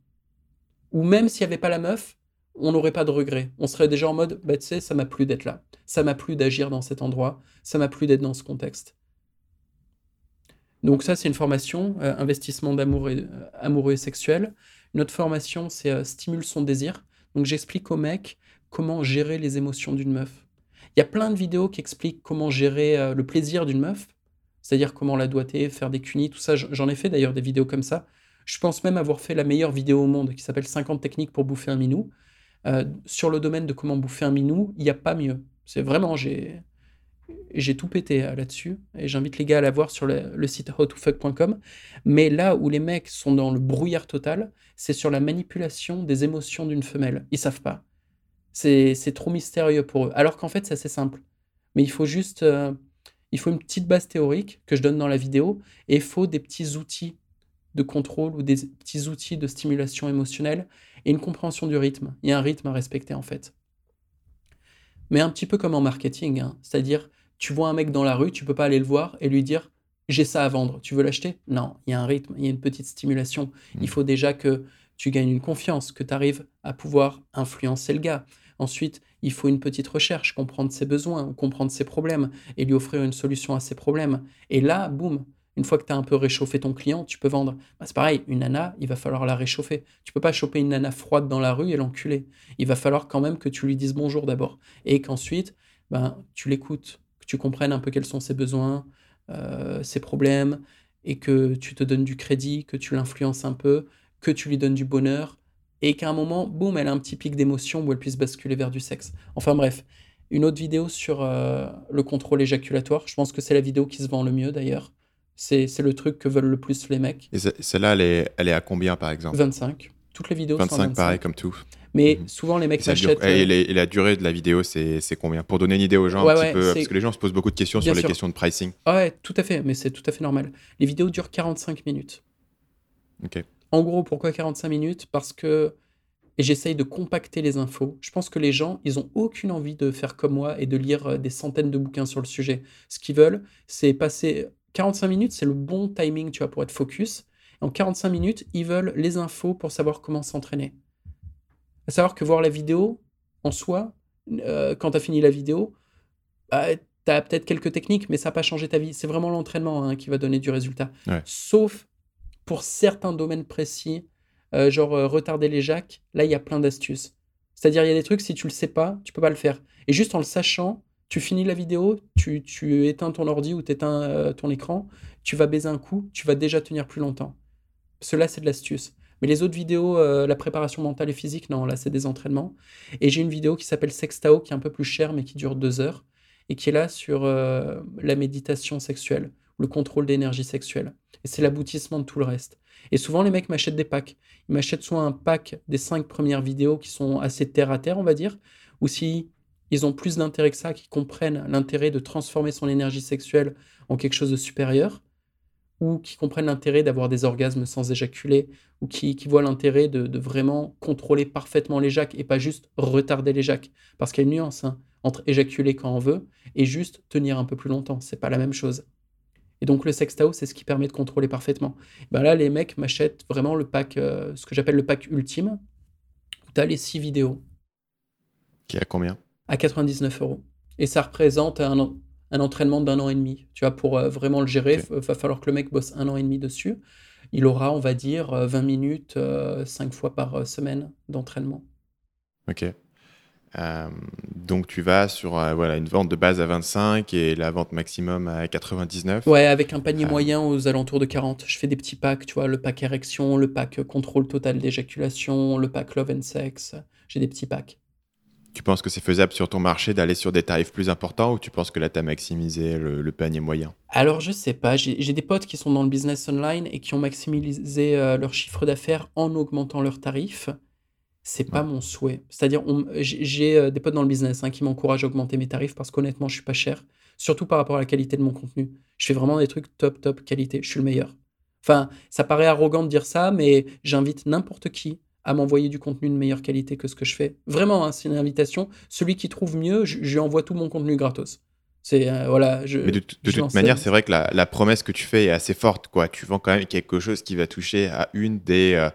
Ou même s'il n'y avait pas la meuf, on n'aurait pas de regret. On serait déjà en mode, bah tu sais, ça m'a plu d'être là. Ça m'a plu d'agir dans cet endroit. Ça m'a plu d'être dans ce contexte. Donc ça, c'est une formation, euh, investissement d'amour et, euh, amoureux et sexuel. Une autre formation, c'est stimule son désir. Donc j'explique au mec comment gérer les émotions d'une meuf. Il y a plein de vidéos qui expliquent comment gérer euh, le plaisir d'une meuf, c'est-à-dire comment la doiter, faire des cunis, tout ça. J'en ai fait d'ailleurs des vidéos comme ça. Je pense même avoir fait la meilleure vidéo au monde qui s'appelle 50 techniques pour bouffer un minou. Euh, sur le domaine de comment bouffer un minou, il n'y a pas mieux. C'est vraiment, j'ai, j'ai tout pété euh, là-dessus. Et j'invite les gars à la voir sur le, site howtofuck.com. Mais là où les mecs sont dans le brouillard total, c'est sur la manipulation des émotions d'une femelle. Ils savent pas. C'est trop mystérieux pour eux. Alors qu'en fait, c'est assez simple. Mais il faut juste. Euh, il faut une petite base théorique que je donne dans la vidéo et il faut des petits outils de contrôle ou des petits outils de stimulation émotionnelle et une compréhension du rythme. Il y a un rythme à respecter en fait. Mais un petit peu comme en marketing, hein. c'est-à-dire tu vois un mec dans la rue, tu peux pas aller le voir et lui dire j'ai ça à vendre, tu veux l'acheter? Non, il y a un rythme, il y a une petite stimulation. Il mmh. faut déjà que tu gagnes une confiance, que tu arrives à pouvoir influencer le gars. Ensuite, il faut une petite recherche, comprendre ses besoins, comprendre ses problèmes et lui offrir une solution à ses problèmes. Et là, boum, une fois que tu as un peu réchauffé ton client, tu peux vendre. Bah, c'est pareil, une nana, il va falloir la réchauffer. Tu peux pas choper une nana froide dans la rue et l'enculer. Il va falloir quand même que tu lui dises bonjour d'abord. Et qu'ensuite, ben, tu l'écoutes, que tu comprennes un peu quels sont ses besoins, euh, ses problèmes, et que tu te donnes du crédit, que tu l'influences un peu, que tu lui donnes du bonheur, et qu'à un moment, boum, elle a un petit pic d'émotion où elle puisse basculer vers du sexe. Enfin bref, une autre vidéo sur euh, le contrôle éjaculatoire, je pense que c'est la vidéo qui se vend le mieux d'ailleurs. C'est le truc que veulent le plus les mecs. Et celle-là, elle est, elle est à combien par exemple? 25. Toutes les vidéos sont à 25, 25. pareil, comme tout. Mais Mhm. souvent, les mecs m'achètent. et euh, et la durée de la vidéo, c'est c'est combien? Pour donner une idée aux gens, Ouais, un petit ouais, peu, parce que les gens se posent beaucoup de questions Bien sur les questions de pricing. Ah ouais, tout à fait, mais c'est tout à fait normal. Les vidéos durent 45 minutes. Ok. En gros, pourquoi 45 minutes? Parce que et j'essaye de compacter les infos. Je pense que les gens, ils ont aucune envie de faire comme moi et de lire euh, des centaines de bouquins sur le sujet. Ce qu'ils veulent, c'est passer 45 minutes, c'est le bon timing, tu vois, pour être focus. En 45 minutes, ils veulent les infos pour savoir comment s'entraîner. À savoir que voir la vidéo, en soi, euh, quand tu as fini la vidéo, bah, tu as peut-être quelques techniques, mais ça n'a pas changé ta vie. C'est vraiment l'entraînement hein, qui va donner du résultat. Ouais. Sauf pour certains domaines précis, euh, genre euh, retarder les jacks, là, il y a plein d'astuces. C'est-à-dire, il y a des trucs, si tu le sais pas, tu peux pas le faire. Et juste en le sachant, tu finis la vidéo, tu, éteins ton ordi ou tu éteins ton écran, tu vas baiser un coup, tu vas déjà tenir plus longtemps. Cela, c'est de l'astuce. Mais les autres vidéos, euh, la préparation mentale et physique, non, là, c'est des entraînements. Et j'ai une vidéo qui s'appelle Sextao, qui est un peu plus chère, mais qui dure deux heures, et qui est là sur euh, la méditation sexuelle, le contrôle d'énergie sexuelle. Et c'est l'aboutissement de tout le reste. Et souvent, les mecs m'achètent des packs. Ils m'achètent soit un pack des cinq premières vidéos qui sont assez terre à terre, on va dire, ou si ils ont plus d'intérêt que ça, qu'ils comprennent l'intérêt de transformer son énergie sexuelle en quelque chose de supérieur, ou qui comprennent l'intérêt d'avoir des orgasmes sans éjaculer, ou qui, qui voient l'intérêt de, vraiment contrôler parfaitement les jacks et pas juste retarder les jacks. Parce qu'il y a une nuance hein, entre éjaculer quand on veut et juste tenir un peu plus longtemps. C'est pas la même chose. Et donc le sextao, c'est ce qui permet de contrôler parfaitement. Ben là, les mecs m'achètent vraiment le pack, euh, ce que j'appelle le pack ultime, où tu as les six vidéos Qui à combien? À 99 euros. Et ça représente un, un entraînement d'un an et demi. Tu vois, pour euh, vraiment le gérer, il va falloir que le mec bosse un an et demi dessus. Il aura, on va dire, euh, 20 minutes, 5 fois par euh, semaine d'entraînement. Ok. Euh, donc tu vas sur euh, voilà, une vente de base à 25 et la vente maximum à 99. Ouais, avec un panier moyen aux alentours de 40. Je fais des petits packs, tu vois, le pack érection, le pack euh, contrôle total d'éjaculation, le pack love and sex. J'ai des petits packs. Tu penses que c'est faisable sur ton marché d'aller sur des tarifs plus importants ou tu penses que là tu as maximisé le, le panier moyen? Alors, je sais pas, j'ai des potes qui sont dans le business online et qui ont maximisé euh, leur chiffre d'affaires en augmentant leurs tarifs. C'est pas Ouais. mon souhait. C'est-à-dire, j'ai, euh, des potes dans le business hein, qui m'encouragent à augmenter mes tarifs parce qu'honnêtement, je suis pas cher, surtout par rapport à la qualité de mon contenu. Je fais vraiment des trucs top, top qualité. Je suis le meilleur. Enfin, ça paraît arrogant de dire ça, mais j'invite n'importe qui à m'envoyer du contenu de meilleure qualité que ce que je fais. Vraiment, hein, c'est une invitation. Celui qui trouve mieux, je, je lui envoie tout mon contenu gratos. C'est euh, voilà. Je, Mais de, de je toute manière, c'est vrai que la, la promesse que tu fais est assez forte. Quoi. Tu vends quand même quelque chose qui va toucher à une des euh,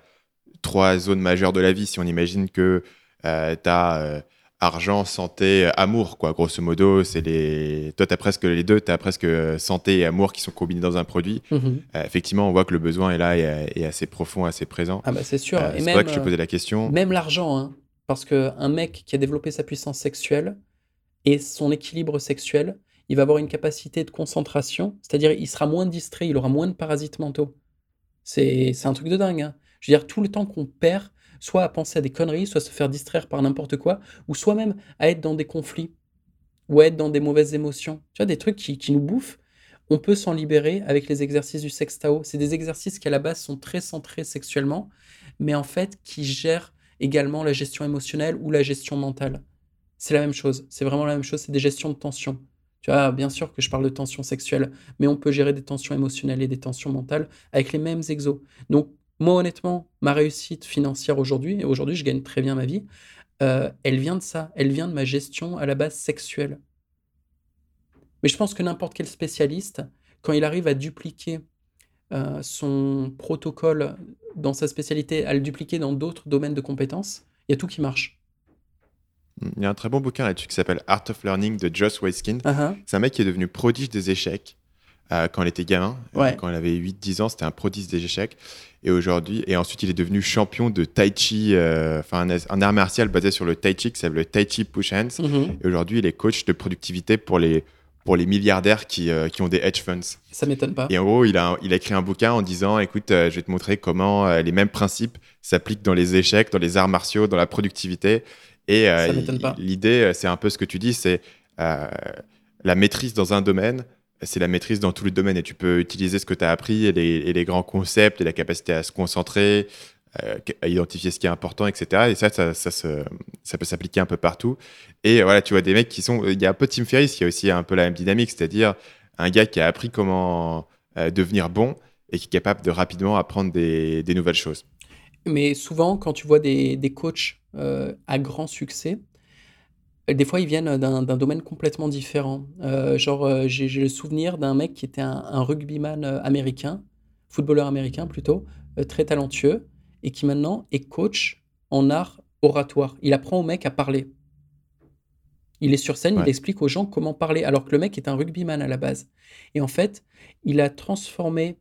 trois zones majeures de la vie. Si on imagine que tu as argent, santé, euh, amour, quoi. grosso modo, c'est les... toi, tu as presque les deux. Tu as presque euh, santé et amour qui sont combinés dans un produit. Mhm. Euh, effectivement, on voit que le besoin est là et, et assez profond, assez présent. Ah bah c'est sûr. Euh, c'est vrai que je te posais la question. Même l'argent, hein. parce qu'un mec qui a développé sa puissance sexuelle et son équilibre sexuel, il va avoir une capacité de concentration, c'est-à-dire il sera moins distrait, il aura moins de parasites mentaux. C'est c'est un truc de dingue. hein. Je veux dire, tout le temps qu'on perd, soit à penser à des conneries, soit à se faire distraire par n'importe quoi, ou soit même à être dans des conflits, ou à être dans des mauvaises émotions. Tu vois, des trucs qui, nous bouffent. On peut s'en libérer avec les exercices du sextao. C'est des exercices qui à la base sont très centrés sexuellement, mais en fait qui gèrent également la gestion émotionnelle ou la gestion mentale. C'est la même chose. C'est vraiment la même chose. C'est des gestions de tension. Tu vois, bien sûr que je parle de tension sexuelle, mais on peut gérer des tensions émotionnelles et des tensions mentales avec les mêmes exos. Donc, moi, honnêtement, ma réussite financière aujourd'hui, et aujourd'hui, je gagne très bien ma vie, euh, elle vient de ça. Elle vient de ma gestion à la base sexuelle. Mais je pense que n'importe quel spécialiste, quand il arrive à dupliquer euh, son protocole dans sa spécialité, à le dupliquer dans d'autres domaines de compétences, il y a tout qui marche. Il y a un très bon bouquin là-dessus qui s'appelle Art of Learning de Joss Waitzkin. Ah, ah. C'est un mec qui est devenu prodige des échecs euh, quand il était gamin. Ouais. quand il avait 8-10 ans, c'était un prodige des échecs. Et aujourd'hui, et ensuite, il est devenu champion de Tai Chi, euh, enfin un, un art martial basé sur le Tai Chi qui s'appelle le Tai Chi Push Hands. Mhm. Et aujourd'hui, il est coach de productivité pour les, pour les milliardaires qui, euh, qui ont des hedge funds. Ça m'étonne pas. Et en gros, il a, il a écrit un bouquin en disant Écoute, euh, je vais te montrer comment les mêmes principes s'appliquent dans les échecs, dans les arts martiaux, dans la productivité. Et Ça m'étonne pas. l'idée, c'est un peu ce que tu dis c'est la maîtrise dans un domaine, c'est la maîtrise dans tous les domaines. Et tu peux utiliser ce que tu as appris et les, grands concepts et la capacité à se concentrer, euh, à identifier ce qui est important, etc. Et ça, ça, peut s'appliquer un peu partout. Et voilà, tu vois des mecs qui sont. Il y a un peu Tim Ferriss qui a aussi un peu la même dynamique, c'est-à-dire un gars qui a appris comment euh, devenir bon et qui est capable de rapidement apprendre des, nouvelles choses. Mais souvent, quand tu vois des, coachs euh, à grand succès, des fois, ils viennent d'un domaine complètement différent. Euh, genre, euh, j'ai le souvenir d'un mec qui était un, un rugbyman euh, américain, footballeur américain plutôt, très talentueux, et qui maintenant est coach en art oratoire. Il apprend au mec à parler. Il est sur scène, il explique aux gens comment parler, alors que le mec est un rugbyman à la base. Et en fait, il a transformé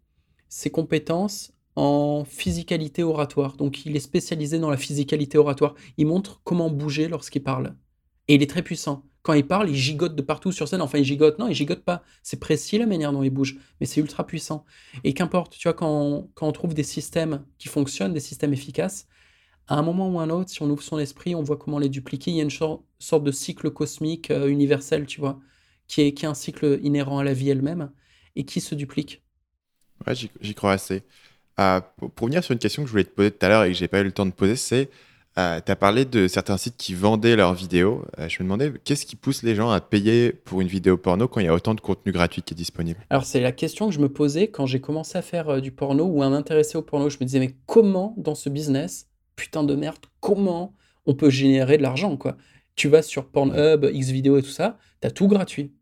ses compétences en physicalité oratoire. Donc, il est spécialisé dans la physicalité oratoire. Il montre comment bouger lorsqu'il parle. Et il est très puissant. Quand il parle, il gigote de partout sur scène. Enfin, il gigote, non, il gigote pas. C'est précis la manière dont il bouge, mais c'est ultra puissant. Et qu'importe, tu vois, quand on, quand on trouve des systèmes qui fonctionnent, des systèmes efficaces, à un moment ou un autre, si on ouvre son esprit, on voit comment les dupliquer. Il y a une sor- sorte de cycle cosmique euh, universel, tu vois, qui est, qui est un cycle inhérent à la vie elle-même et qui se duplique. Ouais, j'y crois assez. Euh, pour, pour revenir sur une question que je voulais te poser tout à l'heure et que j'ai pas eu le temps de poser, c'est tu as parlé de certains sites qui vendaient leurs vidéos. Euh, je me demandais qu'est-ce qui pousse les gens à payer pour une vidéo porno quand il y a autant de contenu gratuit qui est disponible? Alors, c'est la question que je me posais quand j'ai commencé à faire euh, du porno ou à m'intéresser au porno. Je me disais, mais comment dans ce business, putain de merde, comment on peut générer de l'argent, quoi? Tu vas sur Pornhub, Xvideo et tout ça, t'as tout gratuit.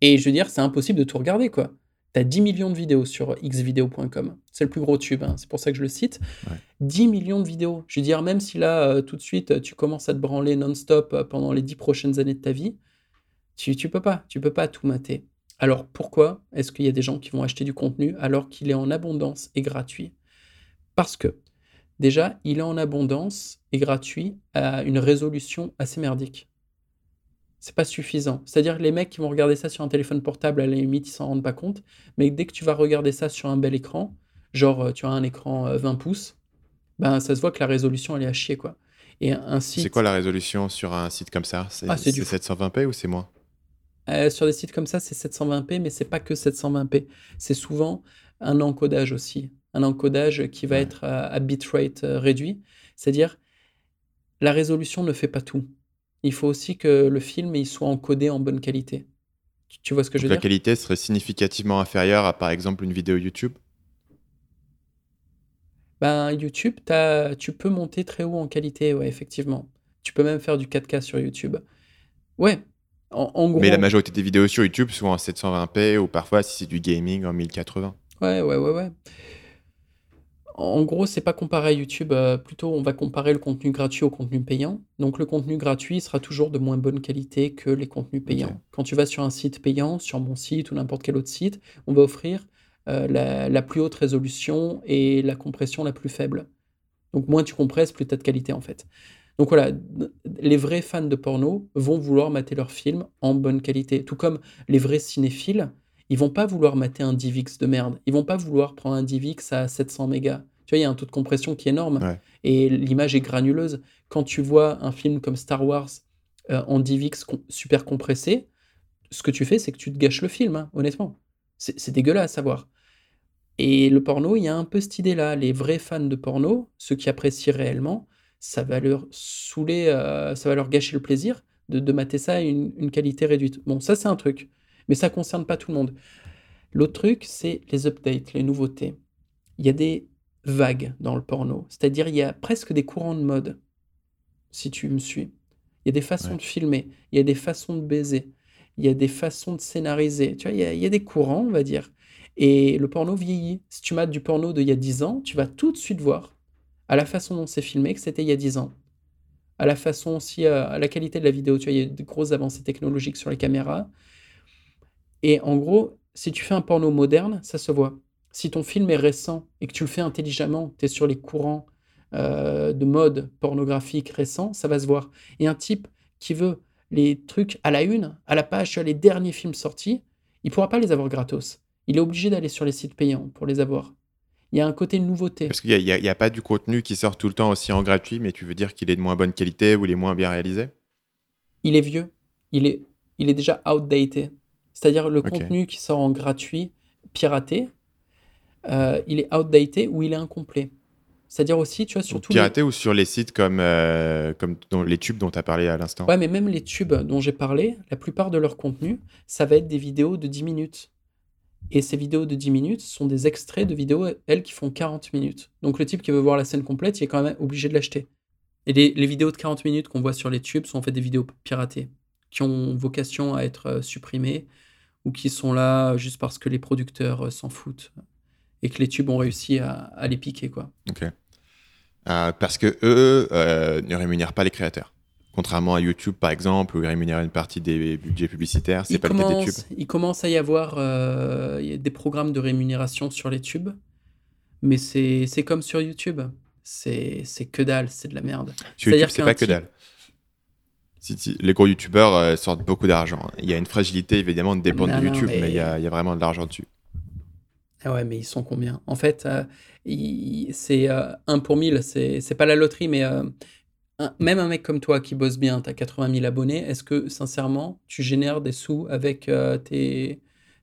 Et je veux dire, c'est impossible de tout regarder, quoi. T'as 10 millions de vidéos sur xvideo.com. C'est le plus gros tube, hein, c'est pour ça que je le cite. Ouais. 10 millions de vidéos. Je veux dire, même si là, euh, tout de suite, tu commences à te branler non-stop euh, pendant les 10 prochaines années de ta vie, tu, tu peux pas, tu peux pas tout mater. Alors pourquoi est-ce qu'il y a des gens qui vont acheter du contenu alors qu'il est en abondance et gratuit? Parce que déjà, il est en abondance et gratuit à une résolution assez merdique. C'est pas suffisant. C'est-à-dire que les mecs qui vont regarder ça sur un téléphone portable, à la limite, ils s'en rendent pas compte. Mais dès que tu vas regarder ça sur un bel écran, genre euh, tu as un écran euh, 20 pouces, ben ça se voit que la résolution elle est à chier quoi. Et un C'est site quoi la résolution sur un site comme ça? C'est Ah, c'est du c'est 720p ou c'est moins? Euh, sur des sites comme ça, c'est 720p, mais c'est pas que 720p. C'est souvent un encodage aussi. Un encodage qui va Ouais. être à, à bitrate euh, réduit. C'est-à-dire, la résolution ne fait pas tout. Il faut aussi que le film il soit encodé en bonne qualité. Tu, tu vois ce que je veux la dire? qualité serait significativement inférieure à par exemple une vidéo YouTube? Ben, YouTube, tu peux monter très haut en qualité, ouais, effectivement. Tu peux même faire du 4K sur YouTube. Ouais, en, en Mais la gros, majorité des vidéos sur YouTube sont en 720p ou parfois si c'est du gaming en 1080. ouais, ouais, ouais, ouais. En gros, c'est pas comparé à YouTube, euh, plutôt on va comparer le contenu gratuit au contenu payant. Donc le contenu gratuit sera toujours de moins bonne qualité que les contenus payants. Ok. Quand tu vas sur un site payant, sur mon site ou n'importe quel autre site, on va offrir euh, la, la plus haute résolution et la compression la plus faible. Donc moins tu compresses, plus tu as de qualité en fait. Donc voilà, les vrais fans de porno vont vouloir mater leurs films en bonne qualité. Tout comme les vrais cinéphiles, ils vont pas vouloir mater un DivX de merde. Ils vont pas vouloir prendre un DivX à 700 mégas. Tu vois, il y a un taux de compression qui est énorme Ouais. et l'image est granuleuse. Quand tu vois un film comme Star Wars euh, en DivX com- super compressé, ce que tu fais, c'est que tu te gâches le film, hein, honnêtement. C'est dégueulasse à voir. Et le porno, il y a un peu cette idée-là. Les vrais fans de porno, ceux qui apprécient réellement, ça va leur saouler, euh, ça va leur gâcher le plaisir de, de mater ça à une, une qualité réduite. Bon, ça c'est un truc, mais ça concerne pas tout le monde. L'autre truc, c'est les updates, les nouveautés. Il y a des vagues dans le porno, c'est-à-dire il y a presque des courants de mode, si tu me suis. Il y a des façons Ouais. de filmer, il y a des façons de baiser, il y a des façons de scénariser. Tu vois, il y a, il y a des courants, on va dire. Et le porno vieillit. Si tu mates du porno d'il y a 10 ans, tu vas tout de suite voir, à la façon dont c'est filmé, que c'était il y a 10 ans. À la façon aussi, euh, à la qualité de la vidéo. Tu vois, il y a de grosses avancées technologiques sur les caméras. Et en gros, si tu fais un porno moderne, ça se voit. Si ton film est récent et que tu le fais intelligemment, tu es sur les courants euh, de mode pornographique récents, ça va se voir. Et un type qui veut les trucs à la une, à la page, sur les derniers films sortis, il pourra pas les avoir gratos. Il est obligé d'aller sur les sites payants pour les avoir. Il y a un côté nouveauté. Parce qu'il n'y a, a pas du contenu qui sort tout le temps aussi en gratuit, mais tu veux dire qu'il est de moins bonne qualité ou il est moins bien réalisé? Il est vieux, il est, il est déjà outdated. C'est-à-dire le contenu qui sort en gratuit, piraté, euh, il est outdated ou il est incomplet. C'est-à-dire aussi, tu vois, surtout. Piraté ou sur les sites comme, euh, comme dans les tubes dont tu as parlé à l'instant Ouais, mais même les tubes dont j'ai parlé, la plupart de leur contenu, ça va être des vidéos de 10 minutes. Et ces vidéos de 10 minutes sont des extraits de vidéos, elles, qui font 40 minutes. Donc le type qui veut voir la scène complète, il est quand même obligé de l'acheter. Et les, les, vidéos de 40 minutes qu'on voit sur les tubes sont en fait des vidéos piratées, qui ont vocation à être euh, supprimées, ou qui sont là juste parce que les producteurs euh, s'en foutent, et que les tubes ont réussi à, à les piquer, quoi. Ok. Euh, parce que eux euh, ne rémunèrent pas les créateurs. Contrairement à YouTube, par exemple, où ils rémunèrent une partie des budgets publicitaires, c'est pas commence, le cas des tubes. Il commence à y avoir euh, des programmes de rémunération sur les tubes, mais c'est comme sur YouTube. C'est que dalle, c'est de la merde. Sur YouTube, c'est pas que dalle. Les gros youtubeurs euh, sortent beaucoup d'argent. Il y a une fragilité, évidemment, de dépendre Non, de non, YouTube, mais- mais il y, a, il y a vraiment de l'argent dessus. Ah ouais, mais ils sont combien? En fait, euh, c'est euh, 1 pour 1000, c'est pas la loterie, mais euh, un- même un mec comme toi qui bosse bien, tu as 80 000 abonnés, est-ce que sincèrement, tu génères des sous avec euh, tes,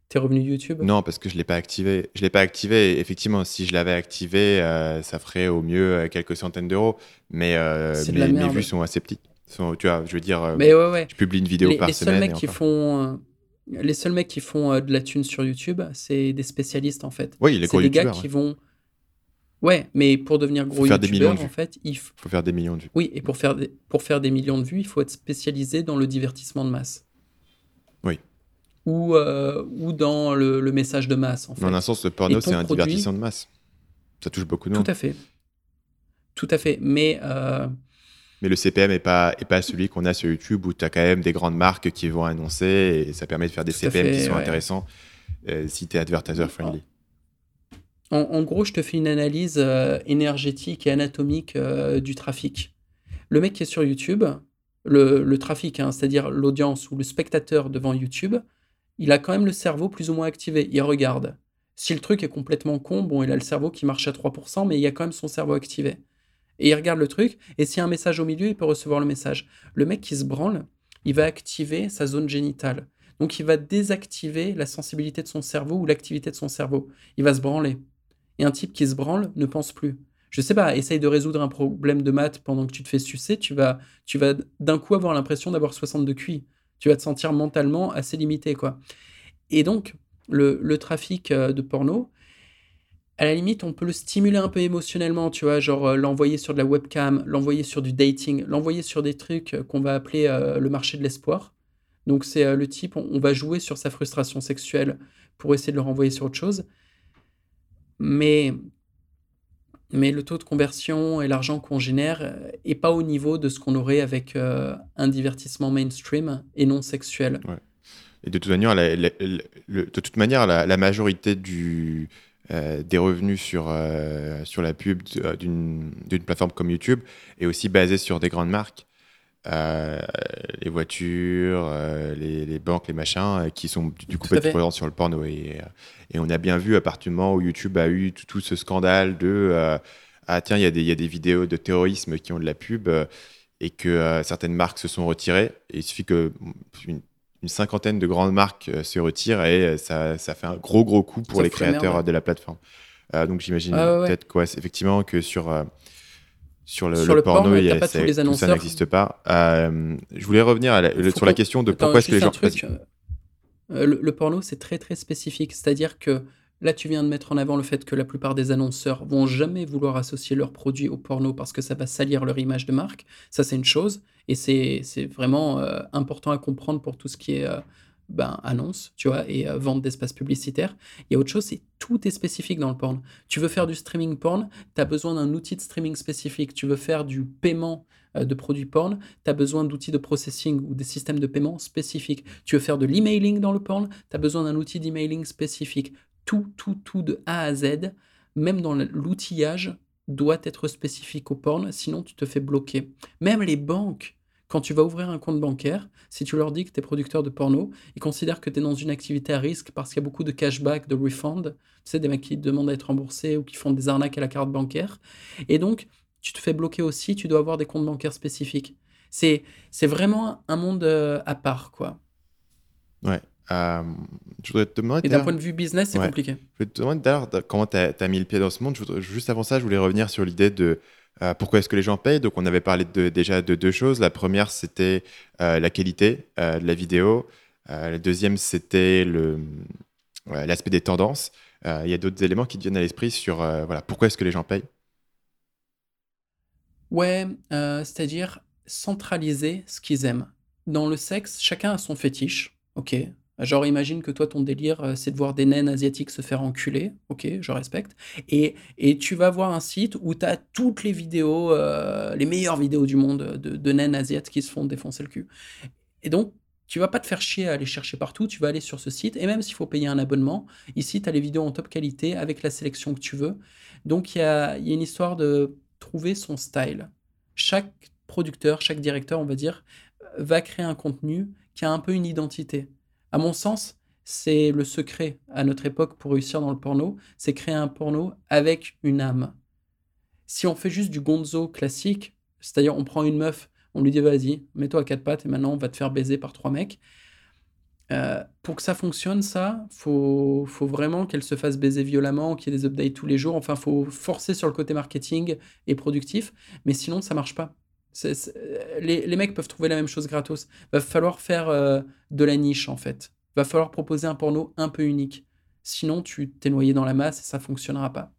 tes revenus YouTube? Non, parce que je l'ai pas activé. Je l'ai pas activé. Effectivement, si je l'avais activé, euh, ça ferait au mieux euh, quelques centaines d'euros. Mais euh, de mes, mes vues sont assez petites. Sont- tu vois, je veux dire, euh, Mais ouais, ouais. je publie une vidéo Les, par les seuls semaine. mecs et qui font, euh, les seuls mecs qui font euh, de la thune sur YouTube, c'est des spécialistes en fait. Oui, les C'est gros des gars qui vont. Ouais, mais pour devenir gros faire youtubeur, en fait, il faut faire des millions de vues. oui, et pour faire des... pour faire des millions de vues, il faut être spécialisé dans le divertissement de masse. Oui. Ou, euh, ou dans le, le message de masse, en fait. Dans un sens, le porno, c'est un produit- divertissement de masse. Ça touche beaucoup de Tout monde. à fait. Tout à fait. Mais euh, Mais le CPM n'est pas, est pas celui qu'on a sur YouTube où tu as quand même des grandes marques qui vont annoncer et ça permet de faire des Tout CPM qui sont ouais. intéressants euh, si tu es advertiser friendly. En, en gros, je te fais une analyse euh, énergétique et anatomique euh, du trafic. Le mec qui est sur YouTube, le, le trafic, hein, c'est-à-dire l'audience ou le spectateur devant YouTube, il a quand même le cerveau plus ou moins activé. Il regarde. Si le truc est complètement con, bon, il a le cerveau qui marche à 3%, mais il y a quand même son cerveau activé. Et il regarde le truc, et s'il y a un message au milieu, il peut recevoir le message. Le mec qui se branle, il va activer sa zone génitale. Donc il va désactiver la sensibilité de son cerveau ou l'activité de son cerveau. Il va se branler. Et un type qui se branle ne pense plus. Je sais pas, essaye de résoudre un problème de maths pendant que tu te fais sucer, tu vas, tu vas d'un coup avoir l'impression d'avoir 62 QI. Tu vas te sentir mentalement assez limité, quoi. Et donc, le, le trafic euh, de porno, à la limite, on peut le stimuler un peu émotionnellement, tu vois, genre euh, l'envoyer sur de la webcam, l'envoyer sur du dating, l'envoyer sur des trucs euh, qu'on va appeler euh, le marché de l'espoir. Donc c'est le type, on, va jouer sur sa frustration sexuelle pour essayer de le renvoyer sur autre chose. Mais, mais le taux de conversion et l'argent qu'on génère est pas au niveau de ce qu'on aurait avec un divertissement mainstream et non sexuel. Et de toute manière, de toute manière, la majorité du, euh, des revenus sur, euh, sur la pub euh, d'une plateforme comme YouTube est aussi basée sur des grandes marques. Euh, les voitures, les, les banques, les machins, qui sont du- coup présents sur le porno. Et, et on a bien vu à partir du moment où YouTube a eu tout, tout ce scandale de ah tiens, il y, a des- il y a des vidéos de terrorisme qui ont de la pub et que certaines marques se sont retirées. Et il suffit que mm, une, une cinquantaine de grandes marques euh, se retirent et euh, ça, ça fait un gros gros coup pour Ça les créateurs ouais. de la plateforme. Euh, donc j'imagine Ah ouais, peut-être quoi, effectivement que sur euh, sur le, Sur le le porno, porno, il y a- tout ça n'existe pas. Euh, je voulais revenir à la- le- Faut sur la question de Attends, pourquoi est-ce que les gens. truc, le, le porno, c'est très très spécifique. C'est-à-dire que là, tu viens de mettre en avant le fait que la plupart des annonceurs vont jamais vouloir associer leurs produits au porno parce que ça va salir leur image de marque. Ça, c'est une chose. Et c'est vraiment euh, important à comprendre pour tout ce qui est euh, ben, annonce, tu vois, et euh, vente d'espaces publicitaires. Il y a autre chose, c'est tout est spécifique dans le porn. Tu veux faire du streaming porn, tu as besoin d'un outil de streaming spécifique. Tu veux faire du paiement de produits porn, tu as besoin d'outils de processing ou des systèmes de paiement spécifiques. Tu veux faire de l'emailing dans le porn, tu as besoin d'un outil d'emailing spécifique. Tout, tout, tout de A à Z, même dans l'outillage, doit être spécifique au porn, sinon tu te fais bloquer. Même les banques, quand tu vas ouvrir un compte bancaire, si tu leur dis que tu es producteur de porno, ils considèrent que tu es dans une activité à risque parce qu'il y a beaucoup de cashback, de refund. Tu sais, des mecs qui demandent à être remboursés ou qui font des arnaques à la carte bancaire. Et donc, tu te fais bloquer aussi, tu dois avoir des comptes bancaires spécifiques. C'est c'est vraiment un monde euh, à part, quoi. Ouais. Euh, je voudrais te demander. Et d'un point de vue business, c'est compliqué. Je voudrais te demander d'ailleurs comment tu as, mis le pied dans ce monde. juste avant ça, je voulais revenir sur l'idée de euh, pourquoi est-ce que les gens payent. Donc, on avait parlé de, déjà de deux choses. La première, c'était euh, la qualité de la vidéo. la deuxième, c'était l'aspect des tendances. Il y a d'autres éléments qui te viennent à l'esprit sur voilà, pourquoi est-ce que les gens payent? Ouais, c'est-à-dire centraliser ce qu'ils aiment. Dans le sexe, chacun a son fétiche. Ok. Genre, imagine que toi, ton délire, euh, c'est de voir des naines asiatiques se faire enculer. Ok, je respecte. Et, et tu vas voir un site où tu as toutes les vidéos, euh, les meilleures vidéos du monde de, de naines asiatiques qui se font défoncer le cul. Et donc, tu vas pas te faire chier à aller chercher partout, tu vas aller sur ce site, et même s'il faut payer un abonnement, ici, tu as les vidéos en top qualité avec la sélection que tu veux. Donc, il y a, y a une histoire de trouver son style. Chaque producteur, chaque directeur, on va dire, va créer un contenu qui a un peu une identité. À mon sens, c'est le secret à notre époque pour réussir dans le porno, c'est créer un porno avec une âme. Si on fait juste du gonzo classique, c'est-à-dire on prend une meuf, on lui dit vas-y, mets-toi à quatre pattes et maintenant on va te faire baiser par trois mecs. Euh, pour que ça fonctionne, ça, faut, faut vraiment qu'elle se fasse baiser violemment, qu'il y ait des updates tous les jours. Enfin, faut forcer sur le côté marketing et productif, mais sinon ça marche pas les, mecs peuvent trouver la même chose gratos. Va falloir faire euh, de la niche en fait. Va falloir proposer un porno un peu unique. Sinon, tu t'es noyé dans la masse et ça fonctionnera pas.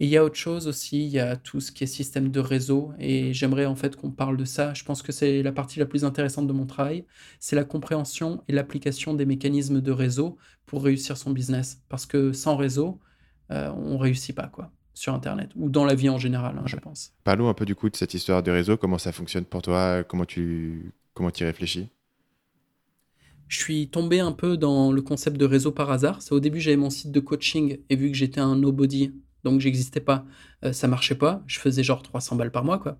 Et il y a autre chose aussi, il y a tout ce qui est système de réseau, et j'aimerais en fait qu'on parle de ça. Je pense que c'est la partie la plus intéressante de mon travail, c'est la compréhension et l'application des mécanismes de réseau pour réussir son business. Parce que sans réseau, euh, on réussit pas quoi sur Internet ou dans la vie en général, hein, je pense. Parlons un peu du coup de cette histoire de réseau, comment ça fonctionne pour toi, comment tu comment y réfléchis? Je suis tombé un peu dans le concept de réseau par hasard. C'est au début, j'avais mon site de coaching et vu que j'étais un nobody, donc j'existais pas, euh, ça marchait pas. Je faisais genre 300 balles par mois, quoi.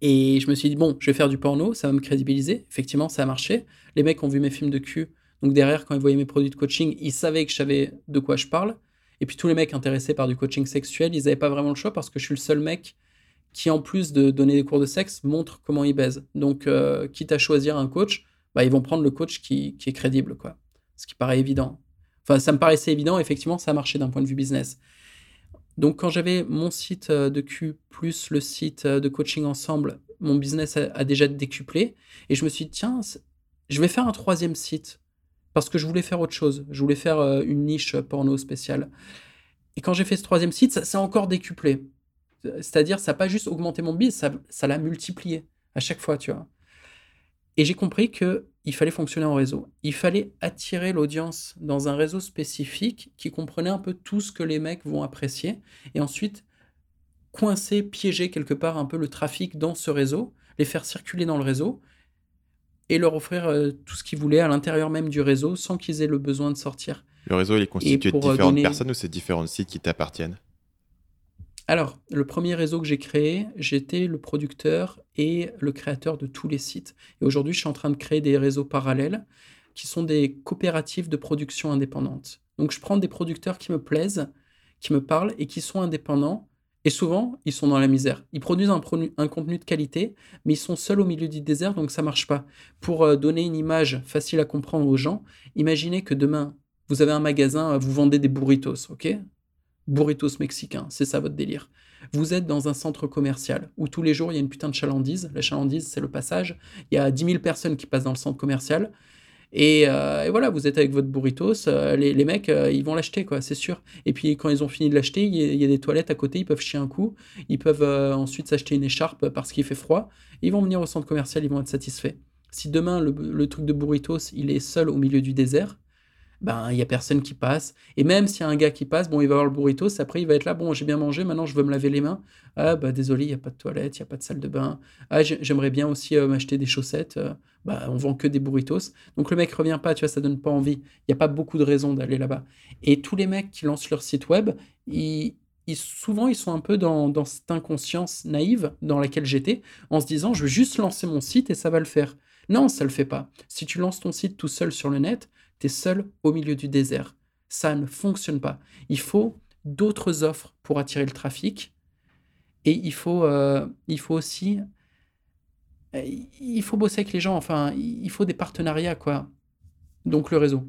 Et je me suis dit, bon, je vais faire du porno, ça va me crédibiliser. Effectivement, ça a marché. Les mecs ont vu mes films de cul. Donc derrière, quand ils voyaient mes produits de coaching, ils savaient que je savais de quoi je parle. Et puis tous les mecs intéressés par du coaching sexuel, ils n'avaient pas vraiment le choix parce que je suis le seul mec qui, en plus de donner des cours de sexe, montre comment il baise. Donc, euh, quitte à choisir un coach, bah, ils vont prendre le coach qui, est crédible, quoi. Ce qui paraît évident. Enfin, ça me paraissait évident, effectivement, ça a d'un point de vue business. Donc, quand j'avais mon site euh, de Q plus le site euh, de coaching ensemble, mon business a, a déjà décuplé. Et je me suis dit, tiens, je vais faire un troisième site parce que je voulais faire autre chose. Je voulais faire euh, une niche porno spéciale. Et quand j'ai fait ce troisième site, ça s'est encore décuplé. C'est-à-dire, ça n'a pas juste augmenté mon biz, ça, l'a multiplié à chaque fois, tu vois. Et j'ai compris que il fallait fonctionner en réseau. Il fallait attirer l'audience dans un réseau spécifique qui comprenait un peu tout ce que les mecs vont apprécier. Et ensuite, coincer, piéger quelque part un peu le trafic dans ce réseau, les faire circuler dans le réseau et leur offrir euh, tout ce qu'ils voulaient à l'intérieur même du réseau sans qu'ils aient le besoin de sortir. Le réseau, il est constitué de euh, différentes personnes ou c'est différents sites qui t'appartiennent? Alors, le premier réseau que j'ai créé, j'étais le producteur et le créateur de tous les sites. Et aujourd'hui, je suis en train de créer des réseaux parallèles qui sont des coopératives de production indépendantes. Donc, je prends des producteurs qui me plaisent, qui me parlent et qui sont indépendants et souvent, ils sont dans la misère. Ils produisent un, contenu de qualité, mais ils sont seuls au milieu du désert, donc ça marche pas. Pour euh, donner une image facile à comprendre aux gens, imaginez que demain, vous avez un magasin, euh, vous vendez des burritos, ok? Burritos mexicains, c'est ça votre délire. Vous êtes dans un centre commercial où tous les jours il y a une putain de chalandise. La chalandise, c'est le passage. Il y a 10 000 personnes qui passent dans le centre commercial. Euh, et, voilà, vous êtes avec votre burritos, euh, les, mecs, euh, ils vont l'acheter, quoi, c'est sûr. Et puis quand ils ont fini de l'acheter, il y, a des toilettes à côté, ils peuvent chier un coup, ils peuvent ensuite s'acheter une écharpe parce qu'il fait froid. Ils vont venir au centre commercial, ils vont être satisfaits. Si demain le, le truc de burritos, il est seul au milieu du désert, ben il y a personne qui passe. Et même s'il y a un gars qui passe, bon, il va avoir le burritos, après il va être là, bon, j'ai bien mangé, maintenant je veux me laver les mains. Ah bah désolé, il n'y a pas de toilette, il n'y a pas de salle de bain. Ah j'aimerais bien aussi euh, m'acheter des chaussettes. Euh, bah on vend que des burritos. Donc le mec revient pas, tu vois, ça donne pas envie. Il n'y a pas beaucoup de raisons d'aller là-bas. Et tous les mecs qui lancent leur site web, ils, souvent ils sont un peu dans, dans cette inconscience naïve dans laquelle j'étais, en se disant je veux juste lancer mon site et ça va le faire. Non, ça le fait pas. Si tu lances ton site tout seul sur le net, seul au milieu du désert. Ça ne fonctionne pas. Il faut d'autres offres pour attirer le trafic. Et il faut, euh, il faut aussi... Il faut bosser avec les gens. Enfin, il faut des partenariats, quoi. Donc le réseau.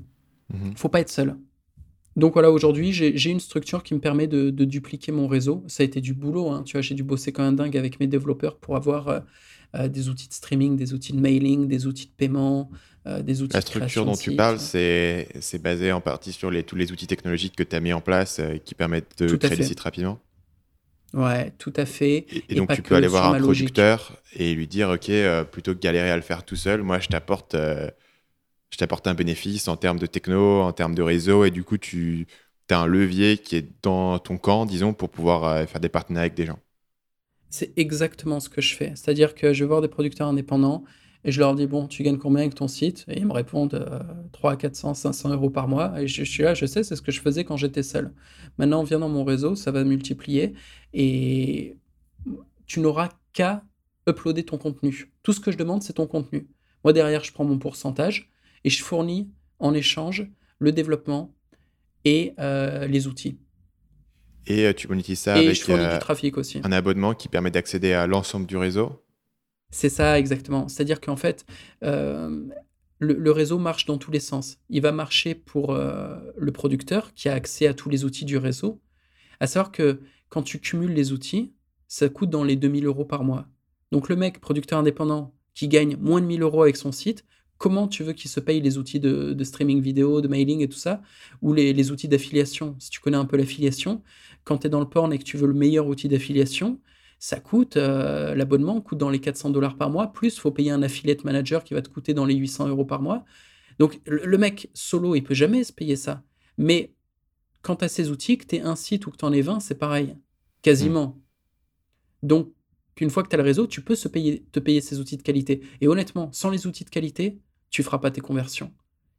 Mhm. Faut pas être seul. Donc voilà, aujourd'hui, j'ai une structure qui me permet de, de dupliquer mon réseau. Ça a été du boulot, hein. Tu vois, j'ai dû bosser comme un dingue avec mes développeurs pour avoir euh, euh, des outils de streaming, des outils de mailing, des outils de paiement, euh, des outils La de structure création dont tu parles, c'est c'est basé en partie sur les, tous les outils technologiques que tu as mis en place euh, qui permettent de créer des sites rapidement. Ouais, tout à fait. Et, donc tu peux aller voir un producteur et lui dire, OK, euh, plutôt que galérer à le faire tout seul, moi je t'apporte je t'apporte un bénéfice en termes de techno, en termes de réseau, et du coup tu as un levier qui est dans ton camp, disons, pour pouvoir euh, faire des partenariats avec des gens. C'est exactement ce que je fais. C'est-à-dire que je vais voir des producteurs indépendants et je leur dis, bon, tu gagnes combien avec ton site? Et ils me répondent euh, 300, 400, 500 euros par mois. Et je, je suis là, je sais, c'est ce que je faisais quand j'étais seul. Maintenant, viens dans mon réseau, ça va multiplier et tu n'auras qu'à uploader ton contenu. Tout ce que je demande, c'est ton contenu. Moi, derrière, je prends mon pourcentage et je fournis en échange le développement et euh, les outils. Et euh, tu monétises ça Et avec euh, du trafic aussi. un abonnement qui permet d'accéder à l'ensemble du réseau. C'est ça exactement. C'est-à-dire qu'en fait, euh, le, le réseau marche dans tous les sens. Il va marcher pour euh, le producteur qui a accès à tous les outils du réseau. À savoir que quand tu cumules les outils, ça coûte dans les 2000 euros par mois. Donc le mec, producteur indépendant, qui gagne moins de 1000 euros avec son site, comment tu veux qu'il se paye les outils de, de streaming vidéo, de mailing et tout ça, ou les, les outils d'affiliation Si tu connais un peu l'affiliation, quand tu es dans le porn et que tu veux le meilleur outil d'affiliation, ça coûte, euh, l'abonnement coûte dans les 400 dollars par mois, plus il faut payer un affiliate manager qui va te coûter dans les 800 euros par mois. Donc le, mec solo, il peut jamais se payer ça. Mais quand tu as ces outils, que tu un site ou que tu en aies 20, c'est pareil. Quasiment. Donc, une fois que tu as le réseau, tu peux se payer, te payer ces outils de qualité. Et honnêtement, sans les outils de qualité, tu feras pas tes conversions.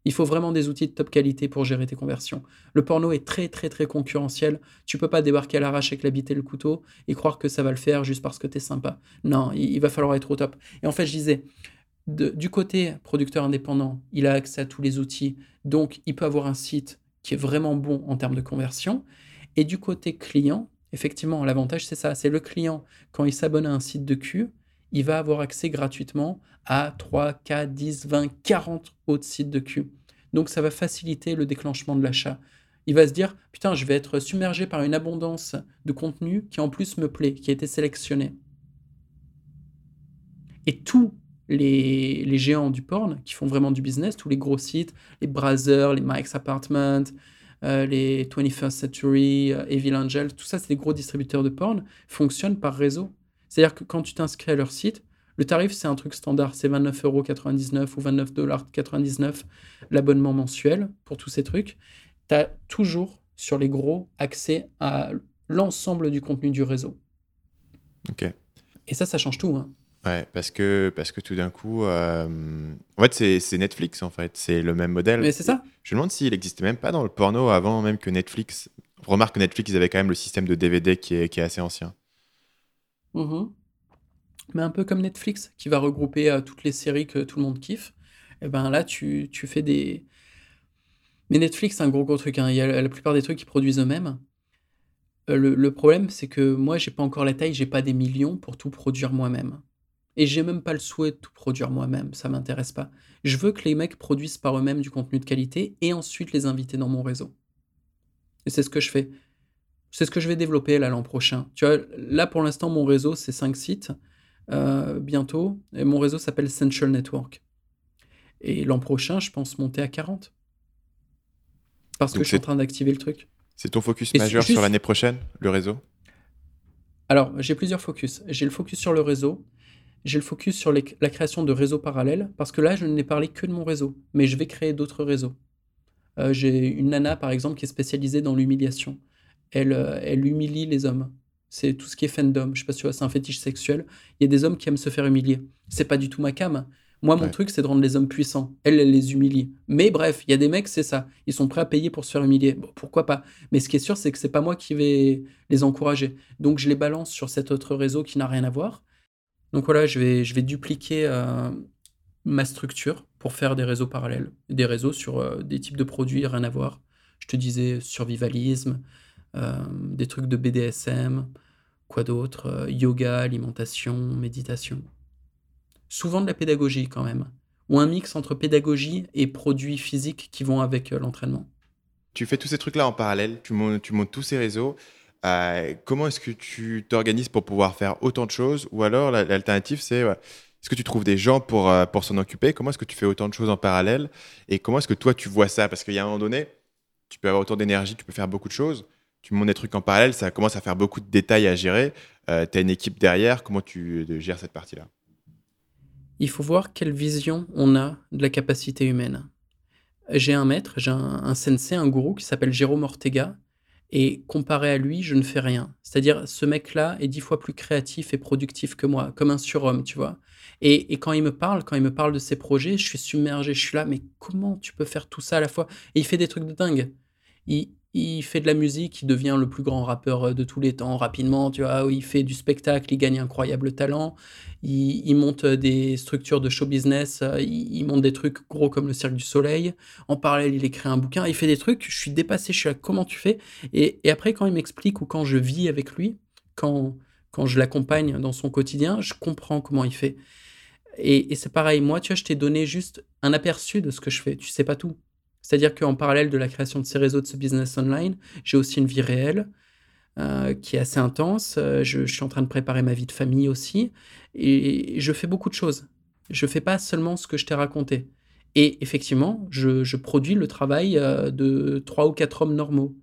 Il faut vraiment des outils de top qualité pour gérer tes conversions. Le porno est très très très concurrentiel. Tu peux pas débarquer à l'arrache avec la et le couteau et croire que ça va le faire juste parce que tu es sympa. Non, il, va falloir être au top. Et en fait, je disais, du côté producteur indépendant, il a accès à tous les outils, donc il peut avoir un site qui est vraiment bon en termes de conversion. Et du côté client, effectivement, l'avantage c'est ça, c'est le client, quand il s'abonne à un site de cul, il va avoir accès gratuitement à 3, 4, 10, 20, 40 autres sites de cul. Donc ça va faciliter le déclenchement de l'achat. Il va se dire, putain, je vais être submergé par une abondance de contenu qui en plus me plaît, qui a été sélectionné. Et tous les, les géants du porn qui font vraiment du business, tous les gros sites, les Brazzers, les Mike's Apartment, euh, les 21st Century, euh, Evil Angel, tout ça, c'est des gros distributeurs de porn, fonctionnent par réseau. C'est-à-dire que quand tu t'inscris à leur site, le tarif, c'est un truc standard, c'est 29,99€ ou 29,99$ l'abonnement mensuel pour tous ces trucs. Tu as toujours, sur les gros, accès à l'ensemble du contenu du réseau. Ok. Et ça, ça change tout. hein. Ouais, parce que, parce que tout d'un coup, euh, en fait, c'est Netflix, en fait. C'est le même modèle. Mais c'est ça. Je me demande s'il existait même pas dans le porno avant même que Netflix. Remarque que Netflix, ils avaient quand même le système de DVD qui est, qui est assez ancien. Mhm. Mais un peu comme Netflix, qui va regrouper euh, toutes les séries que tout le monde kiffe. Et ben là, tu, tu fais des. Mais Netflix, c'est un gros gros truc. hein. Il y a la plupart des trucs qu'ils produisent eux-mêmes. Euh, le, le problème, c'est que moi, j'ai pas encore la taille, j'ai pas des millions pour tout produire moi-même. Et j'ai même pas le souhait de tout produire moi-même, ça m'intéresse pas. Je veux que les mecs produisent par eux-mêmes du contenu de qualité et ensuite les inviter dans mon réseau. Et c'est ce que je fais. C'est ce que je vais développer là l'an prochain. Tu vois, là pour l'instant, mon réseau, c'est 5 sites. euh, bientôt. Et mon réseau s'appelle Central Network. Et l'an prochain, je pense monter à 40. Parce que je suis en train d'activer le truc. C'est ton focus Et majeur juste- sur l'année prochaine, le réseau? Alors, j'ai plusieurs focus. J'ai le focus sur le réseau. J'ai le focus sur les- la création de réseaux parallèles. Parce que là, je n'ai parlé que de mon réseau. Mais je vais créer d'autres réseaux. Euh, j'ai une nana, par exemple, qui est spécialisée dans l'humiliation. Elle, euh, elle humilie les hommes. C'est tout ce qui est fandom. Je sais pas si tu vois, c'est un fétiche sexuel. Il y a des hommes qui aiment se faire humilier. C'est pas du tout ma cam. Moi, mon Ouais. truc, c'est de rendre les hommes puissants. Elle, elle les humilie. Mais bref, il y a des mecs, c'est ça. Ils sont prêts à payer pour se faire humilier. Bon, pourquoi pas? Mais ce qui est sûr, c'est que c'est pas moi qui vais les encourager. Donc, je les balance sur cet autre réseau qui n'a rien à voir. Donc voilà, je vais, je vais dupliquer euh, ma structure pour faire des réseaux parallèles. Des réseaux sur euh, des types de produits, rien à voir. Je te disais survivalisme, des trucs de BDSM, quoi d'autre, euh, yoga, alimentation, méditation. Souvent de la pédagogie quand même, ou un mix entre pédagogie et produits physiques qui vont avec euh, l'entraînement. Tu fais tous ces trucs-là en parallèle, tu montes, tous ces réseaux. Euh, comment est-ce que tu t'organises pour pouvoir faire autant de choses? Ou alors l'alternative, c'est est-ce que tu trouves des gens pour, euh, pour s'en occuper? Comment est-ce que tu fais autant de choses en parallèle? Et comment est-ce que toi, tu vois ça? Parce qu'il y a un moment donné, tu peux avoir autant d'énergie, tu peux faire beaucoup de choses. Tu montes des trucs en parallèle, ça commence à faire beaucoup de détails à gérer. tu as une équipe derrière, comment tu gères cette partie-là? Il faut voir quelle vision on a de la capacité humaine. J'ai un maître, j'ai un, sensei, un gourou qui s'appelle Jérôme Ortega, et comparé à lui, je ne fais rien. C'est-à-dire, ce mec-là est dix fois plus créatif et productif que moi, comme un surhomme, tu vois. Et, quand il me parle, quand il me parle de ses projets, je suis submergé, je suis là, mais comment tu peux faire tout ça à la fois? Et il fait des trucs de dingue. Il, il fait de la musique, il devient le plus grand rappeur euh, de tous les temps rapidement, tu vois, il fait du spectacle, il gagne incroyable talent, il, monte des structures de show business, euh, il, monte des trucs gros comme le Cirque du Soleil, en parallèle il écrit un bouquin, il fait des trucs, je suis dépassé, je suis là, comment tu fais? Et, après quand il m'explique ou quand je vis avec lui, quand, quand je l'accompagne dans son quotidien, je comprends comment il fait. Et, c'est pareil, moi, tu je t'ai donné juste un aperçu de ce que je fais, tu sais pas tout. C'est-à-dire qu'en parallèle de la création de ces réseaux, de ce business online, j'ai aussi une vie réelle euh, qui est assez intense. Euh, je, suis en train de préparer ma vie de famille aussi. Et je fais beaucoup de choses. Je ne fais pas seulement ce que je t'ai raconté. Et effectivement, je, produis le travail euh, de trois ou quatre hommes normaux.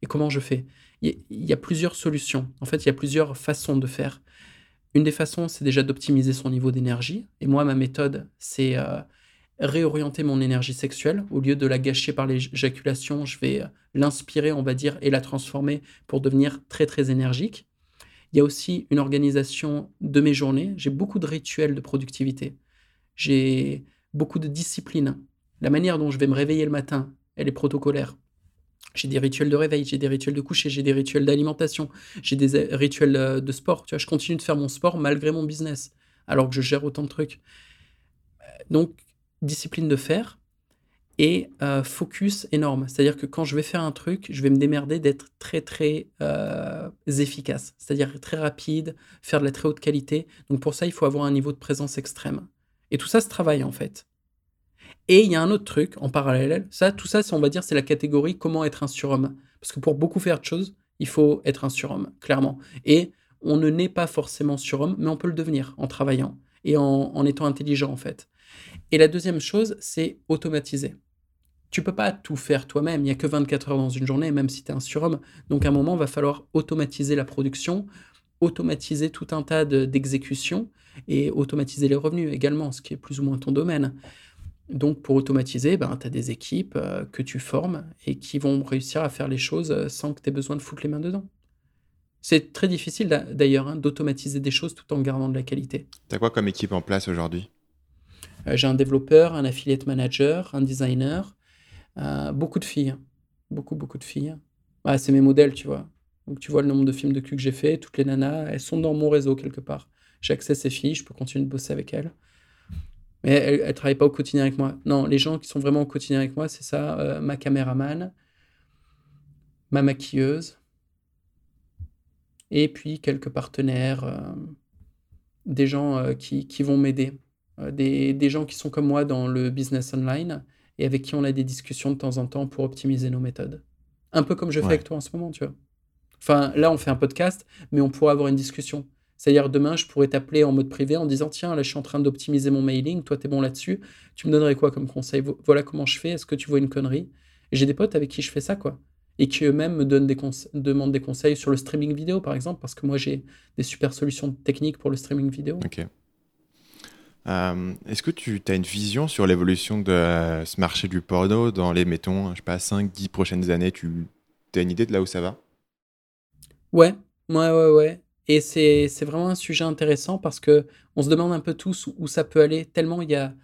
Et comment je fais? Il y a plusieurs solutions. En fait, il y a plusieurs façons de faire. Une des façons, c'est déjà d'optimiser son niveau d'énergie. Et moi, ma méthode, c'est réorienter mon énergie sexuelle. Au lieu de la gâcher par l'éjaculation, je vais l'inspirer, on va dire, et la transformer pour devenir très, très énergique. Il y a aussi une organisation de mes journées. J'ai beaucoup de rituels de productivité. J'ai beaucoup de discipline. La manière dont je vais me réveiller le matin, elle est protocolaire. J'ai des rituels de réveil, j'ai des rituels de coucher, j'ai des rituels d'alimentation, j'ai des euh, rituels euh, de sport. Tu vois, je continue de faire mon sport malgré mon business, alors que je gère autant de trucs. Donc, discipline de faire et euh, focus énorme. C'est-à-dire que quand je vais faire un truc, je vais me démerder d'être très très euh, efficace, c'est-à-dire très rapide, faire de la très haute qualité. Donc pour ça, il faut avoir un niveau de présence extrême. Et tout ça se travaille en fait. Et il y a un autre truc en parallèle. Ça, tout ça, on va dire, c'est la catégorie comment être un surhomme. Parce que pour beaucoup faire de choses, il faut être un surhomme, clairement. Et on ne naît pas forcément surhomme, mais on peut le devenir en travaillant et en, en étant intelligent en fait. Et la deuxième chose, c'est automatiser. Tu peux pas tout faire toi-même, il n'y a que 24 heures dans une journée, même si tu es un surhomme. Donc à un moment, il va falloir automatiser la production, automatiser tout un tas d'exécutions et automatiser les revenus également, ce qui est plus ou moins ton domaine. Donc pour automatiser, ben, tu as des équipes euh, que tu formes et qui vont réussir à faire les choses euh, sans que tu aies besoin de foutre les mains dedans. C'est très difficile d'ailleurs hein, d'automatiser des choses tout en gardant de la qualité. Tu quoi comme équipe en place aujourd'hui? J'ai un développeur, un affiliate manager, un designer, euh, beaucoup de filles. Beaucoup, beaucoup de filles. c'est mes modèles, tu vois. Donc tu vois le nombre de films de cul que j'ai fait, toutes les nanas, elles sont dans mon réseau quelque part. J'ai accès à ces filles, je peux continuer de bosser avec elles. Mais elles ne travaillent pas au quotidien avec moi. Non, les gens qui sont vraiment au quotidien avec moi, c'est ça, euh, ma caméraman, ma maquilleuse, et puis quelques partenaires, des gens qui, qui, vont m'aider. Euh, des, gens qui sont comme moi dans le business online et avec qui on a des discussions de temps en temps pour optimiser nos méthodes. Un peu comme je fais avec toi en ce moment, tu vois. Enfin, là, on fait un podcast, mais on pourrait avoir une discussion. C'est-à-dire, demain, je pourrais t'appeler en mode privé en disant Tiens, là, je suis en train d'optimiser mon mailing, toi, tu es bon là-dessus. Tu me donnerais quoi comme conseil? Voilà comment je fais. Est-ce que tu vois une connerie? J'ai des potes avec qui je fais ça, quoi. Et qui eux-mêmes me donnent des demandent des conseils sur le streaming vidéo, par exemple, parce que moi, j'ai des super solutions techniques pour le streaming vidéo. Ok. Euh, est-ce que tu as une vision sur l'évolution de euh, ce marché du porno dans les, mettons, je sais pas, 5, 10 prochaines années? Tu as une idée de là où ça va? Ouais, ouais, ouais, ouais. Et c'est vraiment un sujet intéressant parce que on se demande un peu tous où ça peut aller, tellement il y a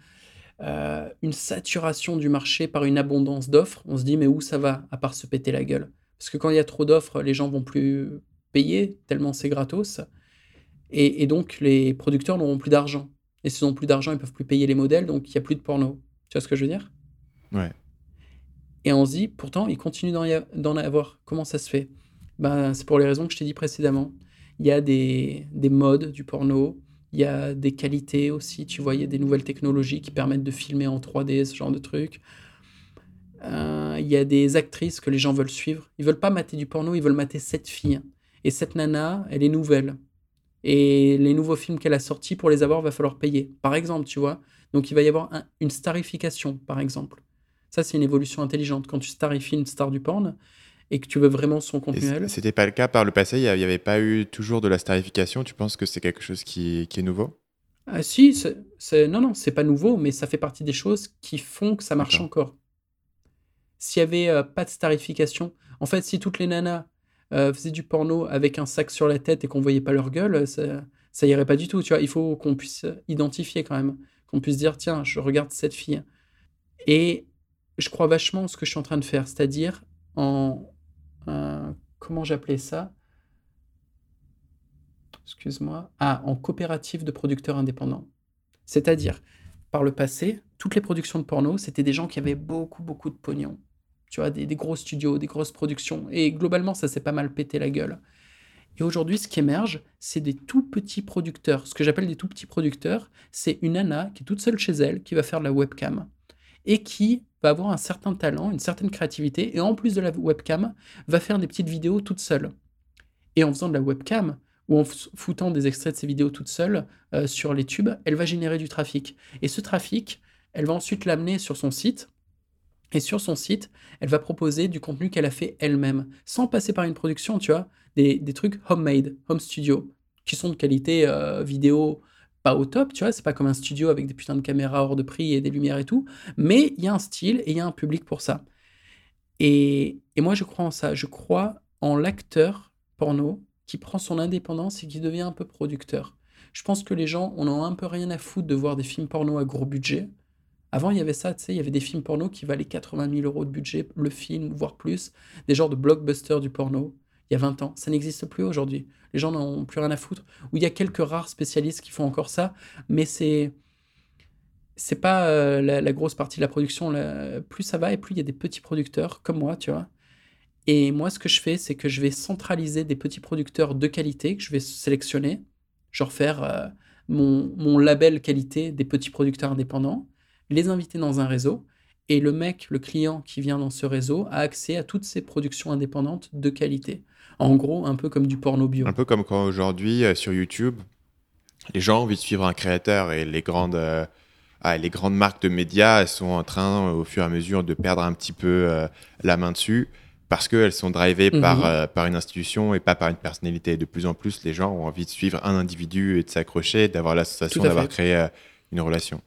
euh, une saturation du marché par une abondance d'offres. On se dit, mais où ça va, à part se péter la gueule? Parce que quand il y a trop d'offres, les gens vont plus payer, tellement c'est gratos. Et donc, les producteurs n'auront plus d'argent. Et s'ils n'ont plus d'argent, ils peuvent plus payer les modèles, donc il n'y a plus de porno. Tu vois ce que je veux dire? Ouais. Et on se dit, pourtant, ils continuent d'en avoir. Comment ça se fait? Ben, C'est pour les raisons que je t'ai dit précédemment. Il y a des, des modes du porno, Il y a des qualités aussi, tu vois, il y a des nouvelles technologies qui permettent de filmer en 3D, ce genre de trucs. Euh, il y a des actrices que les gens veulent suivre. Ils veulent pas mater du porno, ils veulent mater cette fille. Et cette nana, elle est nouvelle. Et les nouveaux films qu'elle a sortis, pour les avoir, va falloir payer. Par exemple, tu vois. Donc il va y avoir une starification, par exemple. Ça, c'est une évolution intelligente. Quand tu starifies une star du porn et que tu veux vraiment son contenu elle. C'était pas le cas par le passé, il n'y avait pas eu toujours de la starification? Tu penses que c'est quelque chose qui, est nouveau? Ah, Si, c'est, non, non, c'est pas nouveau, mais ça fait partie des choses qui font que ça marche encore. S'il y avait euh, pas de starification, en fait, si toutes les nanas euh, faisaient du porno avec un sac sur la tête et qu'on voyait pas leur gueule, ça, ça irait pas du tout. Tu vois, il faut qu'on puisse identifier quand même, qu'on puisse dire tiens, je regarde cette fille. Et je crois vachement en ce que je suis en train de faire, c'est-à-dire en comment j'appelais ça? Excuse-moi. Ah, en coopérative de producteurs indépendants. C'est-à-dire, par le passé, toutes les productions de porno, c'était des gens qui avaient beaucoup, beaucoup de pognon. Tu vois, des, gros studios, des grosses productions. Et globalement, ça s'est pas mal pété la gueule. Et aujourd'hui, ce qui émerge, c'est des tout petits producteurs. Ce que j'appelle des tout petits producteurs, c'est une nana qui est toute seule chez elle, qui va faire de la webcam et qui va avoir un certain talent, une certaine créativité, et en plus de la webcam, va faire des petites vidéos toute seule. Et en faisant de la webcam, ou en foutant des extraits de ses vidéos toute seule euh, sur les tubes, elle va générer du trafic. Et ce trafic, elle va ensuite l'amener sur son site. Et sur son site, elle va proposer du contenu qu'elle a fait elle-même, sans passer par une production, tu vois, des, trucs homemade, home studio, qui sont de qualité euh, vidéo pas au top, tu vois, c'est pas comme un studio avec des putains de caméras hors de prix et des lumières et tout, mais il y a un style et il y a un public pour ça. Et, et moi, je crois en ça. Je crois en l'acteur porno qui prend son indépendance et qui devient un peu producteur. Je pense que les gens, on en a un peu rien à foutre de voir des films porno à gros budget. Avant, il y avait ça, tu sais, il y avait des films porno qui valaient 80 000 euros de budget, le film, voire plus, des genres de blockbusters du porno il y a 20 ans. Ça n'existe plus aujourd'hui. Les gens n'ont plus rien à foutre. Ou il y a quelques rares spécialistes qui font encore ça, mais c'est c'est pas euh, la, grosse partie de la production. plus ça va et plus il y a des petits producteurs comme moi, tu vois. Et moi, ce que je fais, c'est que je vais centraliser des petits producteurs de qualité que je vais sélectionner, genre faire euh, mon, mon label qualité des petits producteurs indépendants, les inviter dans un réseau et le mec, le client qui vient dans ce réseau, a accès à toutes ces productions indépendantes de qualité. En gros, un peu comme du porno bio. Un peu comme quand aujourd'hui, euh, sur YouTube, les gens ont envie de suivre un créateur et les grandes, euh, ah, les grandes marques de médias elles sont en train, au fur et à mesure, de perdre un petit peu euh, la main dessus parce qu'elles sont drivées mhm. par, par une institution et pas par une personnalité. De plus en plus, les gens ont envie de suivre un individu et de s'accrocher, d'avoir la sensation d'avoir créé une relation.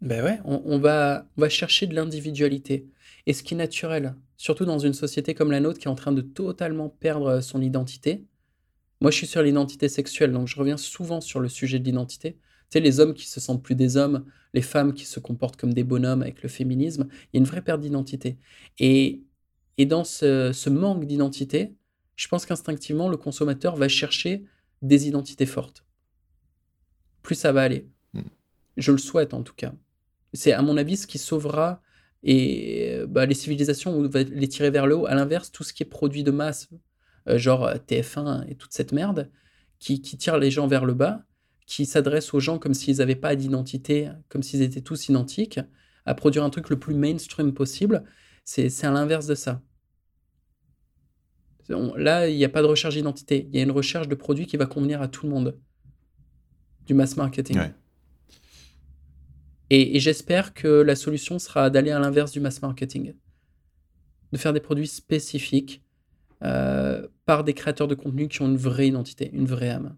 Ben ouais, on, va, on va chercher de l'individualité. Et ce qui est naturel, surtout dans une société comme la nôtre qui est en train de totalement perdre son identité. Moi, je suis sur l'identité sexuelle, donc je reviens souvent sur le sujet de l'identité. Tu sais, les hommes qui se sentent plus des hommes, les femmes qui se comportent comme des bonhommes avec le féminisme, il y a une vraie perte d'identité. Et, et dans ce, ce manque d'identité, je pense qu'instinctivement, le consommateur va chercher des identités fortes. Plus ça va aller. Hmm. Je le souhaite en tout cas. C'est à mon avis ce qui sauvera et bah, les civilisations on va les tirer vers le haut. À l'inverse, tout ce qui est produit de masse, euh, genre euh, TF1 et toute cette merde, qui, qui tire les gens vers le bas, qui s'adresse aux gens comme s'ils n'avaient pas d'identité, comme s'ils étaient tous identiques, à produire un truc le plus mainstream possible, c'est à l'inverse de ça. là, il n'y a pas de recherche d'identité, il y a une recherche de produits qui va convenir à tout le monde. Du mass marketing. Et, j'espère que la solution sera d'aller à l'inverse du mass marketing. De faire des produits spécifiques euh, par des créateurs de contenu qui ont une vraie identité, une vraie âme.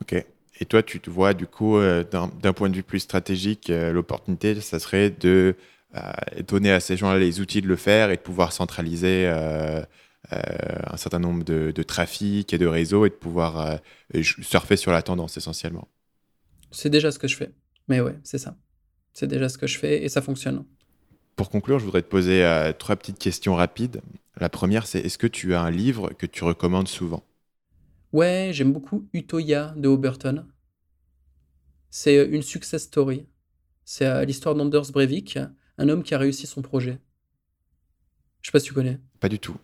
Ok. Et toi, tu te vois, du coup, euh, d'un point de vue plus stratégique, euh, l'opportunité, ça serait de donner à ces gens-là les outils de le faire et de pouvoir centraliser un certain nombre de, de trafics et de réseaux et de pouvoir surfer sur la tendance essentiellement. C'est déjà ce que je fais. Mais ouais, c'est ça. C'est déjà ce que je fais et ça fonctionne. Pour conclure, je voudrais te poser euh, trois petites questions rapides. La première, c'est est-ce que tu as un livre que tu recommandes souvent? Ouais, j'aime beaucoup Utoya de Oberton. C'est euh, une success story. C'est euh, l'histoire d'Anders Breivik, un homme qui a réussi son projet. Je sais pas si tu connais. Pas du tout.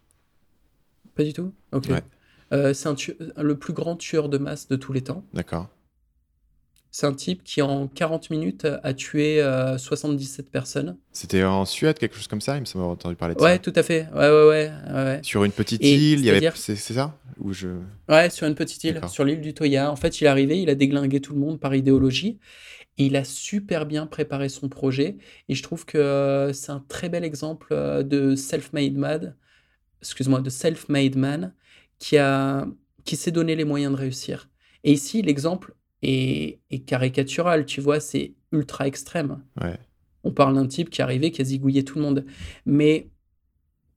Pas du tout? Ok. c'est le plus grand tueur de masse de tous les temps. D'accord. C'est un type qui, en 40 minutes, a tué 77 personnes. C'était en Suède, quelque chose comme ça Il me semble avoir entendu parler de Ouais, ça. tout à fait. Ouais, ouais, ouais. ouais. Sur une petite Et île, il y avait... c'est ça Ou je... Ouais, sur une petite île, sur l'île du Toya. En fait, il est arrivé, il a déglingué tout le monde par idéologie. Et il a super bien préparé son projet. Et je trouve que euh, c'est un très bel exemple euh, de self-made man, excuse-moi, de self-made man qui a, qui s'est donné les moyens de réussir. Et ici, l'exemple est caricatural, tu vois, c'est ultra extrême. Ouais. On parle d'un type qui est arrivé, qui a zigouillé tout le monde. Mais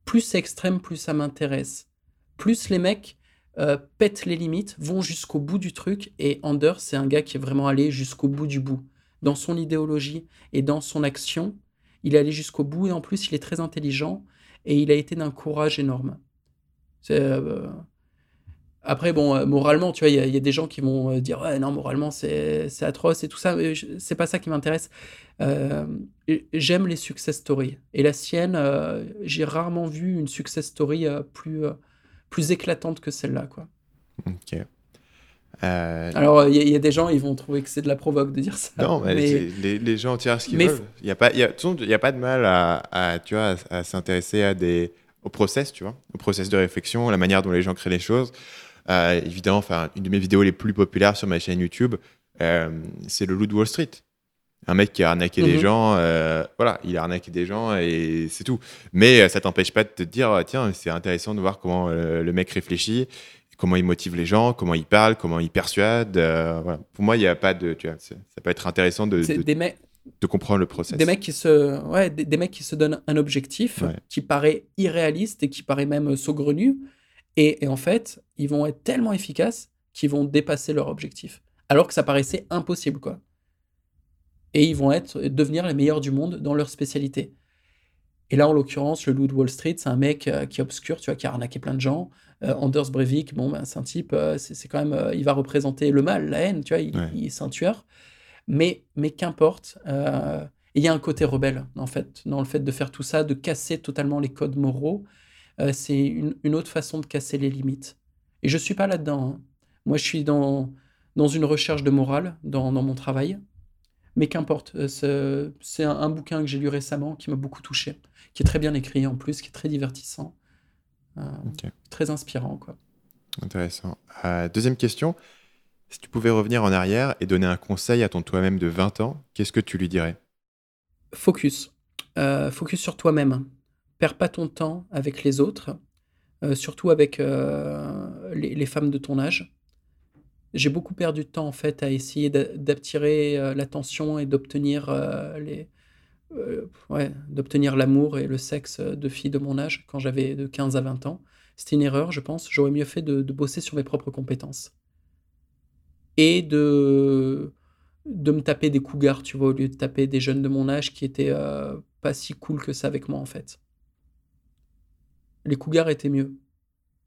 plus c'est extrême, plus ça m'intéresse. Plus les mecs euh, pètent les limites, vont jusqu'au bout du truc. Et Anders, c'est un gars qui est vraiment allé jusqu'au bout du bout. Dans son idéologie et dans son action, il est allé jusqu'au bout. Et en plus, il est très intelligent. Et il a été d'un courage énorme. C'est, euh, Après, bon, euh, moralement, tu vois, il y, a- il y a des gens qui vont euh, dire Ouais, non, moralement, c'est atroce et tout ça. Mais c'est pas ça qui m'intéresse. Euh, J'aime les success stories. Et la sienne, euh, j'ai rarement vu une success story euh, plus, plus éclatante que celle-là, quoi. Ok. Alors, il y, a- il y a des gens, ils vont trouver que c'est de la provoque de dire ça. Non, mais, les, les gens tirent ce qu'ils mais veulent. Il n'y a, pas- y a, y a pas de mal à, à, tu vois, à, à s'intéresser à des, au process, tu vois, au process de réflexion, la manière dont les gens créent les choses. Euh, évidemment, enfin, une de mes vidéos les plus populaires sur ma chaîne YouTube, euh, c'est le loup de Wall Street. Un mec qui a arnaqué des Mhm. gens, euh, voilà, il a arnaqué des gens et c'est tout. Mais ça t'empêche pas de te dire, euh, tiens, c'est intéressant de voir comment le mec réfléchit, comment il motive les gens, comment il parle, comment il persuade. euh, voilà. Pour moi, il n'y a pas de, tu vois, c'est- ça peut être intéressant de, de, des, mecs de comprendre le process. des mecs qui se, ouais, des, des mecs qui se donnent un objectif Ouais. qui paraît irréaliste et qui paraît même saugrenu. Et, et en fait, ils vont être tellement efficaces qu'ils vont dépasser leur objectif. Alors que ça paraissait impossible, quoi. Et ils vont être, devenir les meilleurs du monde dans leur spécialité. Et là, en l'occurrence, le loup de Wall Street, c'est un mec euh, qui est obscur, tu vois, qui a arnaqué plein de gens. Euh, Anders Breivik, bon, ben, c'est un type, euh, c'est quand même, il va représenter le mal, la haine, tu vois, il, Ouais. il- c'est un tueur. Mais, mais qu'importe, il y a un côté rebelle, en fait, dans le fait de faire tout ça, de casser totalement les codes moraux. Euh, c'est une, une autre façon de casser les limites. Et je suis pas là-dedans. hein. Moi, je suis dans, dans une recherche de morale dans, dans mon travail. Mais qu'importe, euh, c'est un, un bouquin que j'ai lu récemment qui m'a beaucoup touché, qui est très bien écrit en plus, qui est très divertissant, euh, très inspirant. Quoi. Intéressant. Euh, deuxième question. Si tu pouvais revenir en arrière et donner un conseil à ton toi-même de 20 ans, qu'est-ce que tu lui dirais? Focus. Euh, focus sur toi-même. Perds pas ton temps avec les autres, euh, surtout avec euh, les, femmes de ton âge. J'ai beaucoup perdu de temps en fait à essayer d'a- d'attirer euh, l'attention et d'obtenir les, ouais, d'obtenir l'amour et le sexe de filles de mon âge quand j'avais de 15 à 20 ans. C'était une erreur, je pense. J'aurais mieux fait de, bosser sur mes propres compétences et de de me taper des cougars, tu vois, au lieu de taper des jeunes de mon âge qui étaient pas si cool que ça avec moi, en fait. Les cougars étaient mieux.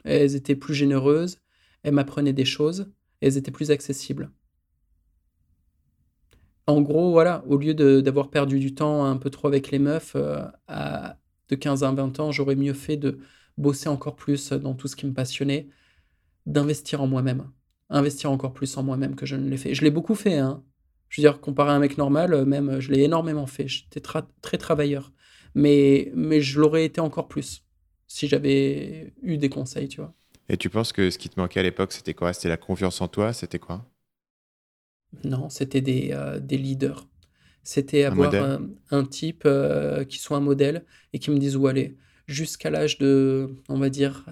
Elles étaient plus généreuses, elles m'apprenaient des choses, elles étaient plus accessibles. En gros, voilà, au lieu d'avoir perdu du temps un peu trop avec les meufs, euh, de 15 à 20 ans, j'aurais mieux fait de bosser encore plus dans tout ce qui me passionnait, d'investir en moi-même. Investir encore plus en moi-même que je ne l'ai fait. Je l'ai beaucoup fait, hein. Je veux dire, comparé à un mec normal, euh, même, je l'ai énormément fait. J'étais très travailleur. Mais, mais je l'aurais été encore plus si j'avais eu des conseils, tu vois. Et tu penses que ce qui te manquait à l'époque, c'était quoi? C'était la confiance en toi? C'était quoi? Non, c'était des, euh, des leaders. C'était avoir un type euh, qui soit un modèle et qui me dise où aller. Jusqu'à l'âge de, on va dire,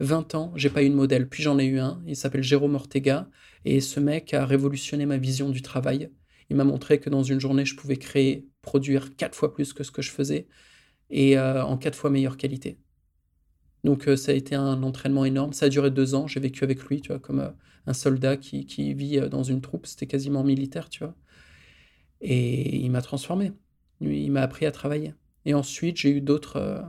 20 ans, j'ai pas eu de modèle. Puis j'en ai eu un. Il s'appelle Jérôme Ortega. Et ce mec a révolutionné ma vision du travail. Il m'a montré que dans une journée, je pouvais créer, produire quatre fois plus que ce que je faisais et euh, en quatre fois meilleure qualité. Donc euh, ça a été un entraînement énorme. Ça a duré deux ans. J'ai vécu avec lui, tu vois, comme euh, un soldat qui, qui vit euh, dans une troupe. C'était quasiment militaire, tu vois. Et il m'a transformé. Il m'a appris à travailler. Et ensuite, j'ai eu d'autres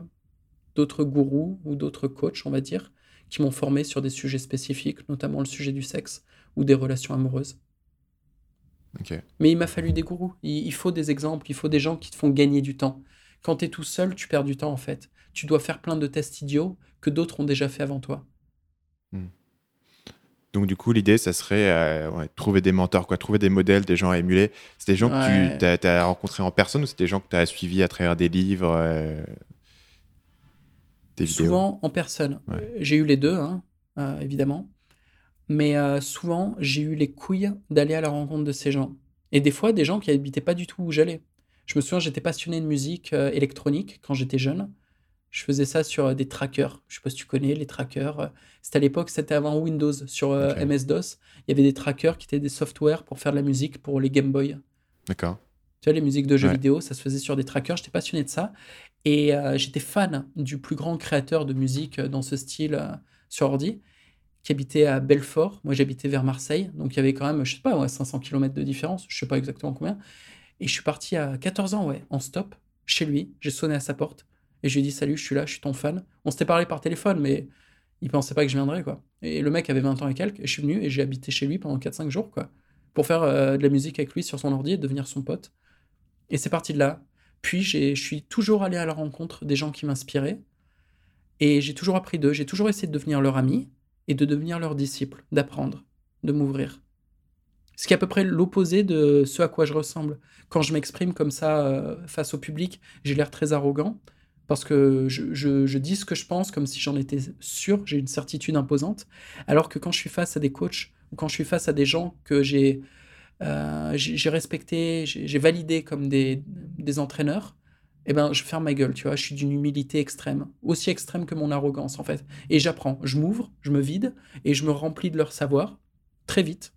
d'autres gourous ou d'autres coachs, on va dire, qui m'ont formé sur des sujets spécifiques, notamment le sujet du sexe ou des relations amoureuses. Mais il m'a fallu des gourous. Il, il faut des exemples, il faut des gens qui te font gagner du temps. Quand tu es tout seul, tu perds du temps en fait. Tu dois faire plein de tests idiots que d'autres ont déjà fait avant toi. Donc, du coup, l'idée, ça serait euh, ouais, trouver des mentors, quoi, trouver des modèles, des gens à émuler. C'est des gens Ouais. que tu as, rencontrés en personne ou c'est des gens que tu as suivis à travers des livres, euh, des vidéos? Souvent en personne. Ouais. J'ai eu les deux, hein, euh, évidemment. Mais souvent, j'ai eu les couilles d'aller à la rencontre de ces gens. Et des fois, des gens qui habitaient pas du tout où j'allais. Je me souviens, j'étais passionné de musique électronique quand j'étais jeune. Je faisais ça sur euh, des trackers. Je sais pas si tu connais les trackers. Euh, C'était à l'époque, c'était avant Windows, sur euh. MS-DOS. Il y avait des trackers qui étaient des softwares pour faire de la musique pour les Game Boy. D'accord. Tu vois, les musiques de jeux Ouais. vidéo, ça se faisait sur des trackers. J'étais passionné de ça. Et euh, j'étais fan du plus grand créateur de musique dans ce style euh, sur ordi, qui habitait à Belfort. Moi, j'habitais vers Marseille. Donc, il y avait quand même, je sais pas, ouais, 500 km de différence. Je sais pas exactement combien. Et je suis parti à 14 ans, ouais, en stop, chez lui. J'ai sonné à sa porte. Et je lui ai dit, salut, je suis là, je suis ton fan. On s'était parlé par téléphone, mais il pensait pas que je viendrais, quoi. Et le mec avait 20 ans et quelques. Et je suis venu et j'ai habité chez lui pendant 4-5 jours, quoi. Pour faire euh, de la musique avec lui sur son ordi et devenir son pote. Et c'est parti de là. Puis je suis toujours allé à la rencontre des gens qui m'inspiraient. Et j'ai toujours appris d'eux. J'ai toujours essayé de devenir leur ami et de devenir leur disciple, d'apprendre, de m'ouvrir. Ce qui est à peu près l'opposé de ce à quoi je ressemble. Quand je m'exprime comme ça euh, face au public, j'ai l'air très arrogant parce que je, dis ce que je pense comme si j'en étais sûr, j'ai une certitude imposante. Alors que quand je suis face à des coachs ou quand je suis face à des gens que j'ai euh, j'ai j'ai respecté, j'ai j'ai validé comme des, entraîneurs, eh ben, je ferme ma gueule, tu vois. Je suis d'une humilité extrême, aussi extrême que mon arrogance, en fait. Et j'apprends, je m'ouvre, je me vide, et je me remplis de leur savoir très vite.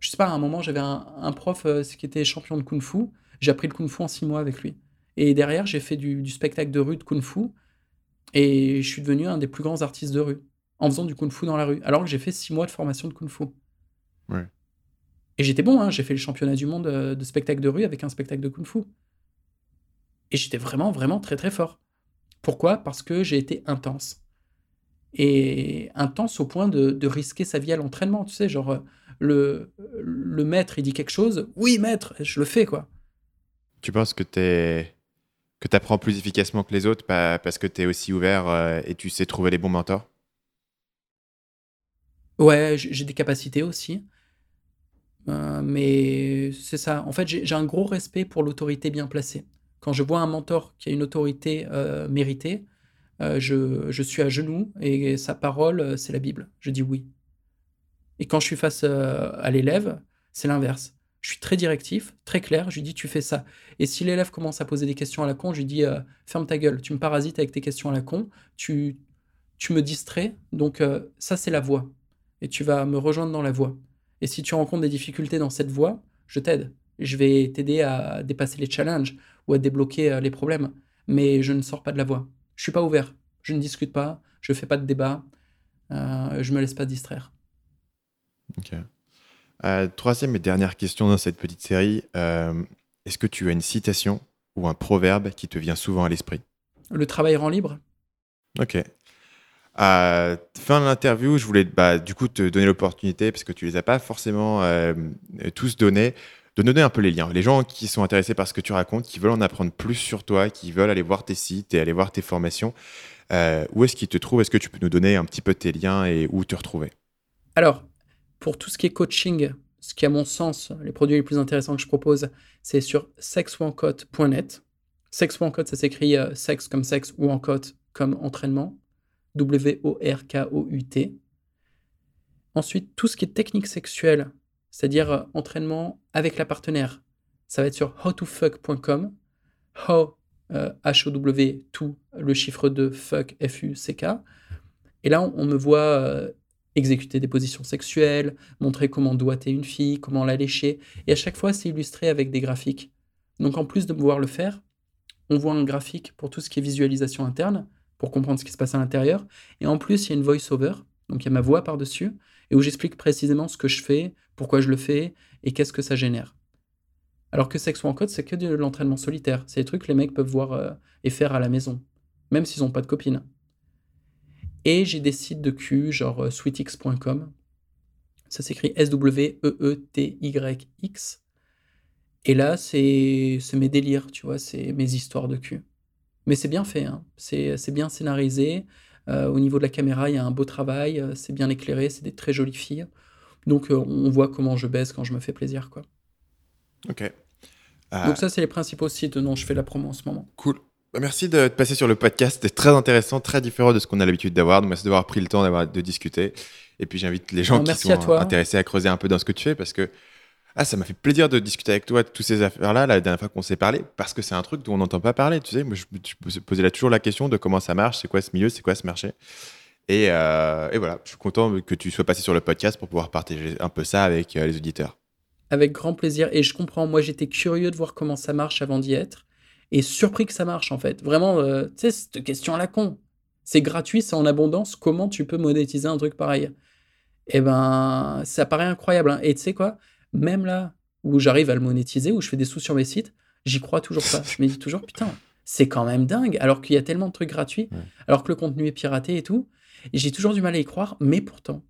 Je sais pas, à un moment, j'avais un, prof euh, qui était champion de Kung Fu. J'ai appris le Kung Fu en six mois avec lui. Et derrière, j'ai fait du, du spectacle de rue de Kung Fu, et je suis devenu un des plus grands artistes de rue, en faisant du Kung Fu dans la rue, alors que j'ai fait six mois de formation de Kung Fu. Ouais. Et j'étais bon, hein, j'ai fait le championnat du monde euh, de spectacle de rue avec un spectacle de kung-fu. Et j'étais vraiment, vraiment très, très fort. Pourquoi? Parce que j'ai été intense. Et intense au point de, de risquer sa vie à l'entraînement, tu sais, genre, euh, le, le maître, il dit quelque chose, oui, maître, je le fais, quoi. Tu penses que tu que apprends plus efficacement que les autres pa- parce que tu es aussi ouvert euh, et tu sais trouver les bons mentors? Ouais, j'ai des capacités aussi. Euh, mais c'est ça. En fait, j'ai un gros respect pour l'autorité bien placée. Quand je vois un mentor qui a une autorité euh, méritée, je, je suis à genoux et sa parole, c'est la Bible. Je dis oui. Et quand je suis face à l'élève, c'est l'inverse. Je suis très directif, très clair. Je lui dis tu fais ça. Et si l'élève commence à poser des questions à la con, je lui dis euh, ferme ta gueule. Tu me parasites avec tes questions à la con. Tu, tu me distrais. Donc euh, ça, c'est la voie et tu vas me rejoindre dans la voie. Et si tu rencontres des difficultés dans cette voie, je t'aide. Je vais t'aider à dépasser les challenges ou à débloquer euh, les problèmes. Mais je ne sors pas de la voie. Je suis pas ouvert. Je ne discute pas. Je fais pas de débat. Euh, je me laisse pas distraire. Ok. Euh, troisième et dernière question dans cette petite série. euh, Est-ce que tu as une citation ou un proverbe qui te vient souvent à l'esprit? Le travail rend libre? Ok. À fin de l'interview, je voulais bah, du coup te donner l'opportunité, parce que tu les as pas forcément euh, tous donnés, de donner un peu les liens. Les gens qui sont intéressés par ce que tu racontes, qui veulent en apprendre plus sur toi, qui veulent aller voir tes sites et aller voir tes formations, euh, où est-ce qu'ils te trouvent? Est-ce que tu peux nous donner un petit peu tes liens et où te retrouver? Alors, pour tout ce qui est coaching, ce qui à mon sens, les produits les plus intéressants que je propose, c'est sur sexouencote.net. Sex code, ça s'écrit euh, sexe comme sexe ou en cote comme entraînement. W-O-R-K-O-U-T. Ensuite, tout ce qui est technique sexuelle, c'est-à-dire euh, entraînement avec la partenaire, ça va être sur howtofuck.com. How, euh, H-O-W, tout, le chiffre de fuck, F-U-C-K. Et là, on, on me voit euh, exécuter des positions sexuelles, montrer comment doigter une fille, comment la lécher. Et à chaque fois, c'est illustré avec des graphiques. Donc en plus de pouvoir le faire, on voit un graphique pour tout ce qui est visualisation interne, pour comprendre ce qui se passe à l'intérieur. Et en plus, il y a une voice-over, donc il y a ma voix par-dessus, et où j'explique précisément ce que je fais, pourquoi je le fais, et qu'est-ce que ça génère. Alors que Sex en code, c'est que de l'entraînement solitaire. C'est des trucs que les mecs peuvent voir euh, et faire à la maison, même s'ils n'ont pas de copine. Et j'ai des sites de cul, genre euh, sweetx.com. Ça s'écrit S-W-E-E-T-Y-X. Et là, c'est mes délires, tu vois, c'est mes histoires de cul. Mais c'est bien fait, hein. c'est bien scénarisé. Euh, au niveau de la caméra, il y a un beau travail, euh, c'est bien éclairé, c'est des très jolies filles. Donc, euh, on voit comment je baisse quand je me fais plaisir, quoi. Ok. Donc ça, c'est les principaux sites dont je fais la promo en ce moment. Cool. Bah, merci de passer sur le podcast. C'était très intéressant, très différent de ce qu'on a l'habitude d'avoir. Donc, merci d'avoir pris le temps d'avoir de discuter. Et puis, j'invite les gens Non, qui sont à intéressés à creuser un peu dans ce que tu fais parce que ah, ça m'a fait plaisir de discuter avec toi de toutes ces affaires-là la dernière fois qu'on s'est parlé parce que c'est un truc dont on n'entend pas parler. Tu sais, moi, je me posais là toujours la question de comment ça marche, c'est quoi ce milieu, c'est quoi ce marché. Et, euh, et voilà, je suis content que tu sois passé sur le podcast pour pouvoir partager un peu ça avec euh, les auditeurs. Avec grand plaisir. Et je comprends, moi j'étais curieux de voir comment ça marche avant d'y être. Et surpris que ça marche en fait. Vraiment, euh, tu sais, cette question à la con. C'est gratuit, c'est en abondance. Comment tu peux monétiser un truc pareil? Eh ben, ça paraît incroyable. hein. Et tu sais quoi? Même là où j'arrive à le monétiser, où je fais des sous sur mes sites, j'y crois toujours pas. Je me dis toujours, putain, c'est quand même dingue. Alors qu'il y a tellement de trucs gratuits, Ouais. alors que le contenu est piraté et tout. J'ai toujours du mal à y croire, mais pourtant,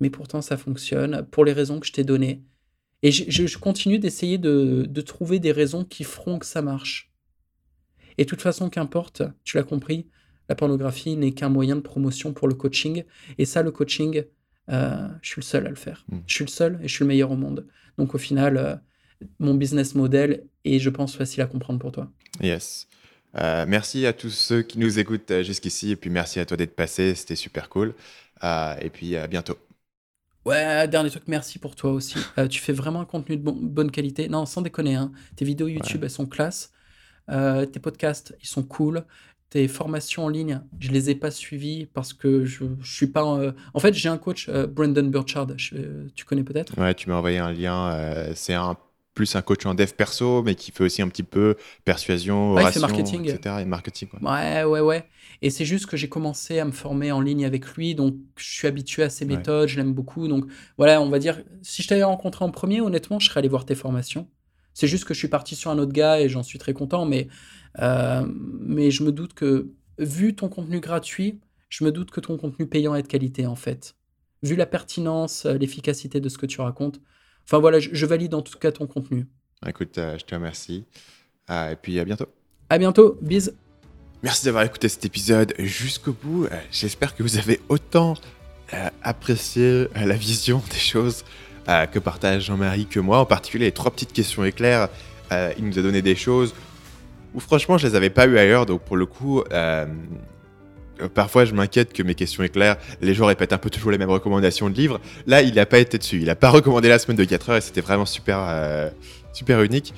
mais pourtant ça fonctionne pour les raisons que je t'ai données. Et je, je- je continue d'essayer de, de trouver des raisons qui feront que ça marche. Et de toute façon, qu'importe, tu l'as compris, la pornographie n'est qu'un moyen de promotion pour le coaching. Et ça, le coaching, euh, je suis le seul à le faire. Mm. Je suis le seul et je suis le meilleur au monde. Donc au final, euh, mon business model est, je pense, facile à comprendre pour toi. Yes. Euh, merci à tous ceux qui nous écoutent jusqu'ici et puis merci à toi d'être passé, c'était super cool. Et puis à bientôt. Ouais, dernier truc, merci pour toi aussi. Tu fais vraiment un contenu de bon- bonne qualité. Non, sans déconner, hein. tes vidéos YouTube, elles sont classe. Euh, tes podcasts, ils sont cool. Tes formations en ligne, je les ai pas suivies parce que je, je suis pas. euh, En fait, j'ai un coach, euh, Brandon Burchard, je- tu connais peut-être? Ouais, tu m'as envoyé un lien. c'est un plus un coach en dev perso, mais qui fait aussi un petit peu persuasion, Ouais, oration, marketing. etc. Et marketing. quoi. Ouais, ouais, ouais. Et c'est juste que j'ai commencé à me former en ligne avec lui, donc je suis habitué à ses Ouais. méthodes, je l'aime beaucoup. Donc voilà, on va dire, si je t'avais rencontré en premier, honnêtement, je serais allé voir tes formations. C'est juste que je suis parti sur un autre gars et j'en suis très content, mais, euh, mais je me doute que, vu ton contenu gratuit, je me doute que ton contenu payant est de qualité, en fait. Vu la pertinence, euh, l'efficacité de ce que tu racontes. Enfin voilà, je, je valide en tout cas ton contenu. Écoute, euh, je te remercie. Ah, et puis à bientôt. À bientôt, bis. Merci d'avoir écouté cet épisode jusqu'au bout. J'espère que vous avez autant apprécié la vision des choses euh, que partage Jean-Marie que moi. En particulier, les trois petites questions éclairs. Euh, il nous a donné des choses où franchement, je les avais pas eues ailleurs. Donc pour le coup, euh, parfois je m'inquiète que mes questions éclairs, les gens répètent un peu toujours les mêmes recommandations de livres. Là, il n'a pas été dessus. Il n'a pas recommandé la semaine de 4 heures et c'était vraiment super, super unique.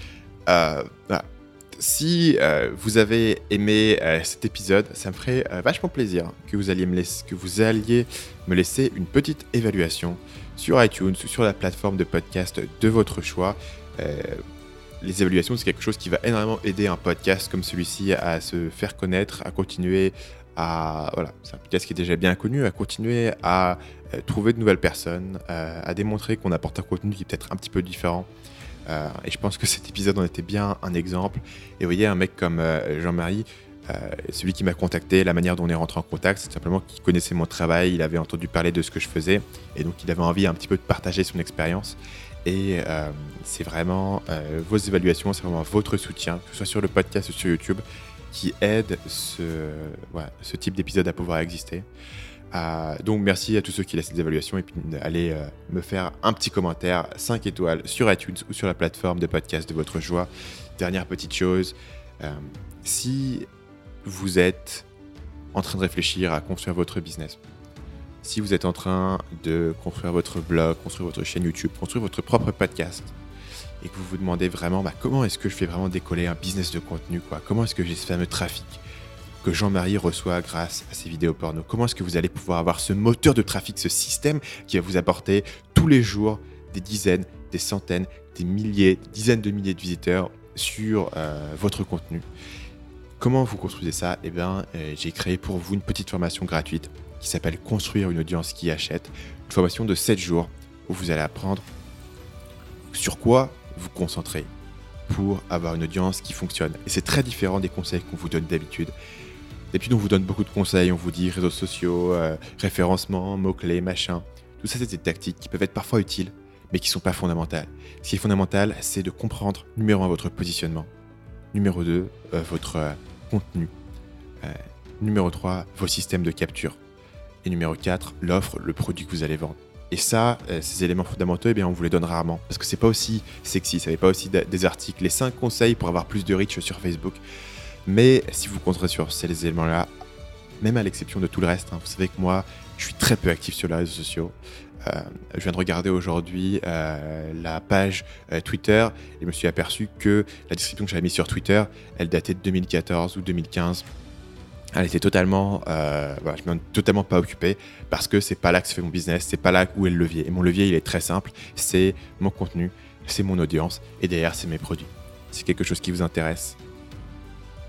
Si vous avez aimé cet épisode, ça me ferait vachement plaisir que vous, alliez me laisser, que vous alliez me laisser une petite évaluation sur iTunes ou sur la plateforme de podcast de votre choix. Euh, les évaluations, c'est quelque chose qui va énormément aider un podcast comme celui-ci à se faire connaître, à continuer à. Voilà, c'est un podcast qui est déjà bien connu, à continuer à euh, trouver de nouvelles personnes, euh, à démontrer qu'on apporte un contenu qui est peut-être un petit peu différent. Et je pense que cet épisode en était bien un exemple. Et vous voyez, un mec comme Jean-Marie, celui qui m'a contacté, la manière dont on est rentré en contact, c'est simplement qu'il connaissait mon travail, il avait entendu parler de ce que je faisais, et donc il avait envie un petit peu de partager son expérience. Et euh, c'est vraiment euh, vos évaluations, c'est vraiment votre soutien, que ce soit sur le podcast ou sur YouTube, qui aide ce, type d'épisode à pouvoir exister. Euh, donc merci à tous ceux qui laissent des évaluations et puis allez euh, me faire un petit commentaire 5 étoiles sur iTunes ou sur la plateforme de podcast de votre choix. Dernière petite chose, euh, si vous êtes en train de réfléchir à construire votre business, si vous êtes en train de construire votre blog, construire votre chaîne YouTube, construire votre propre podcast, et que vous vous demandez vraiment bah, comment est-ce que je fais vraiment décoller un business de contenu, comment est-ce que j'ai ce fameux trafic que Jean-Marie reçoit grâce à ses vidéos porno? Comment est-ce que vous allez pouvoir avoir ce moteur de trafic, ce système qui va vous apporter tous les jours des dizaines, des centaines, des milliers, dizaines de milliers de visiteurs sur euh, votre contenu? Comment vous construisez ça Eh bien, euh, j'ai créé pour vous une petite formation gratuite qui s'appelle Construire une audience qui achète. Une formation de 7 jours où vous allez apprendre sur quoi vous concentrer pour avoir une audience qui fonctionne. Et c'est très différent des conseils qu'on vous donne d'habitude. D'habitude, on vous donne beaucoup de conseils, on vous dit réseaux sociaux, euh, référencement, mots-clés, machin. Tout ça, c'est des tactiques qui peuvent être parfois utiles, mais qui ne sont pas fondamentales. Ce qui est fondamental, c'est de comprendre, numéro un, votre positionnement. Numéro 2, votre euh, contenu. Euh, Numéro 3, vos systèmes de capture. Et numéro 4, l'offre, le produit que vous allez vendre. Et ça, euh, ces éléments fondamentaux, eh bien, on vous les donne rarement. Parce que c'est pas aussi sexy, ça n'est pas aussi des articles, les 5 conseils pour avoir plus de reach sur Facebook. Mais si vous compterez sur ces éléments-là, même à l'exception de tout le reste, hein, vous savez que moi, je suis très peu actif sur les réseaux sociaux. Euh, je viens de regarder aujourd'hui euh, la page Twitter et je me suis aperçu que la description que j'avais mise sur Twitter, elle datait de 2014 ou 2015 elle était totalement, euh, voilà, je m'en totalement pas occupé parce que c'est pas là que se fait mon business, c'est pas là où est le levier. Et mon levier, il est très simple, c'est mon contenu, c'est mon audience et derrière, c'est mes produits. C'est quelque chose qui vous intéresse.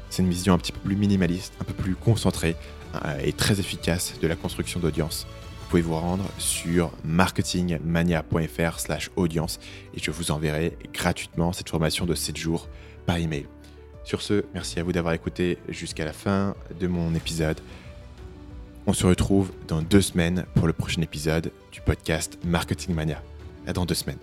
C'est une vision un petit peu plus minimaliste, un peu plus concentrée euh, et très efficace de la construction d'audience. Vous pouvez vous rendre sur marketingmania.fr/audience et je vous enverrai gratuitement cette formation de 7 jours par email. Sur ce, merci à vous d'avoir écouté jusqu'à la fin de mon épisode. On se retrouve dans deux semaines pour le prochain épisode du podcast Marketing Mania. À dans deux semaines.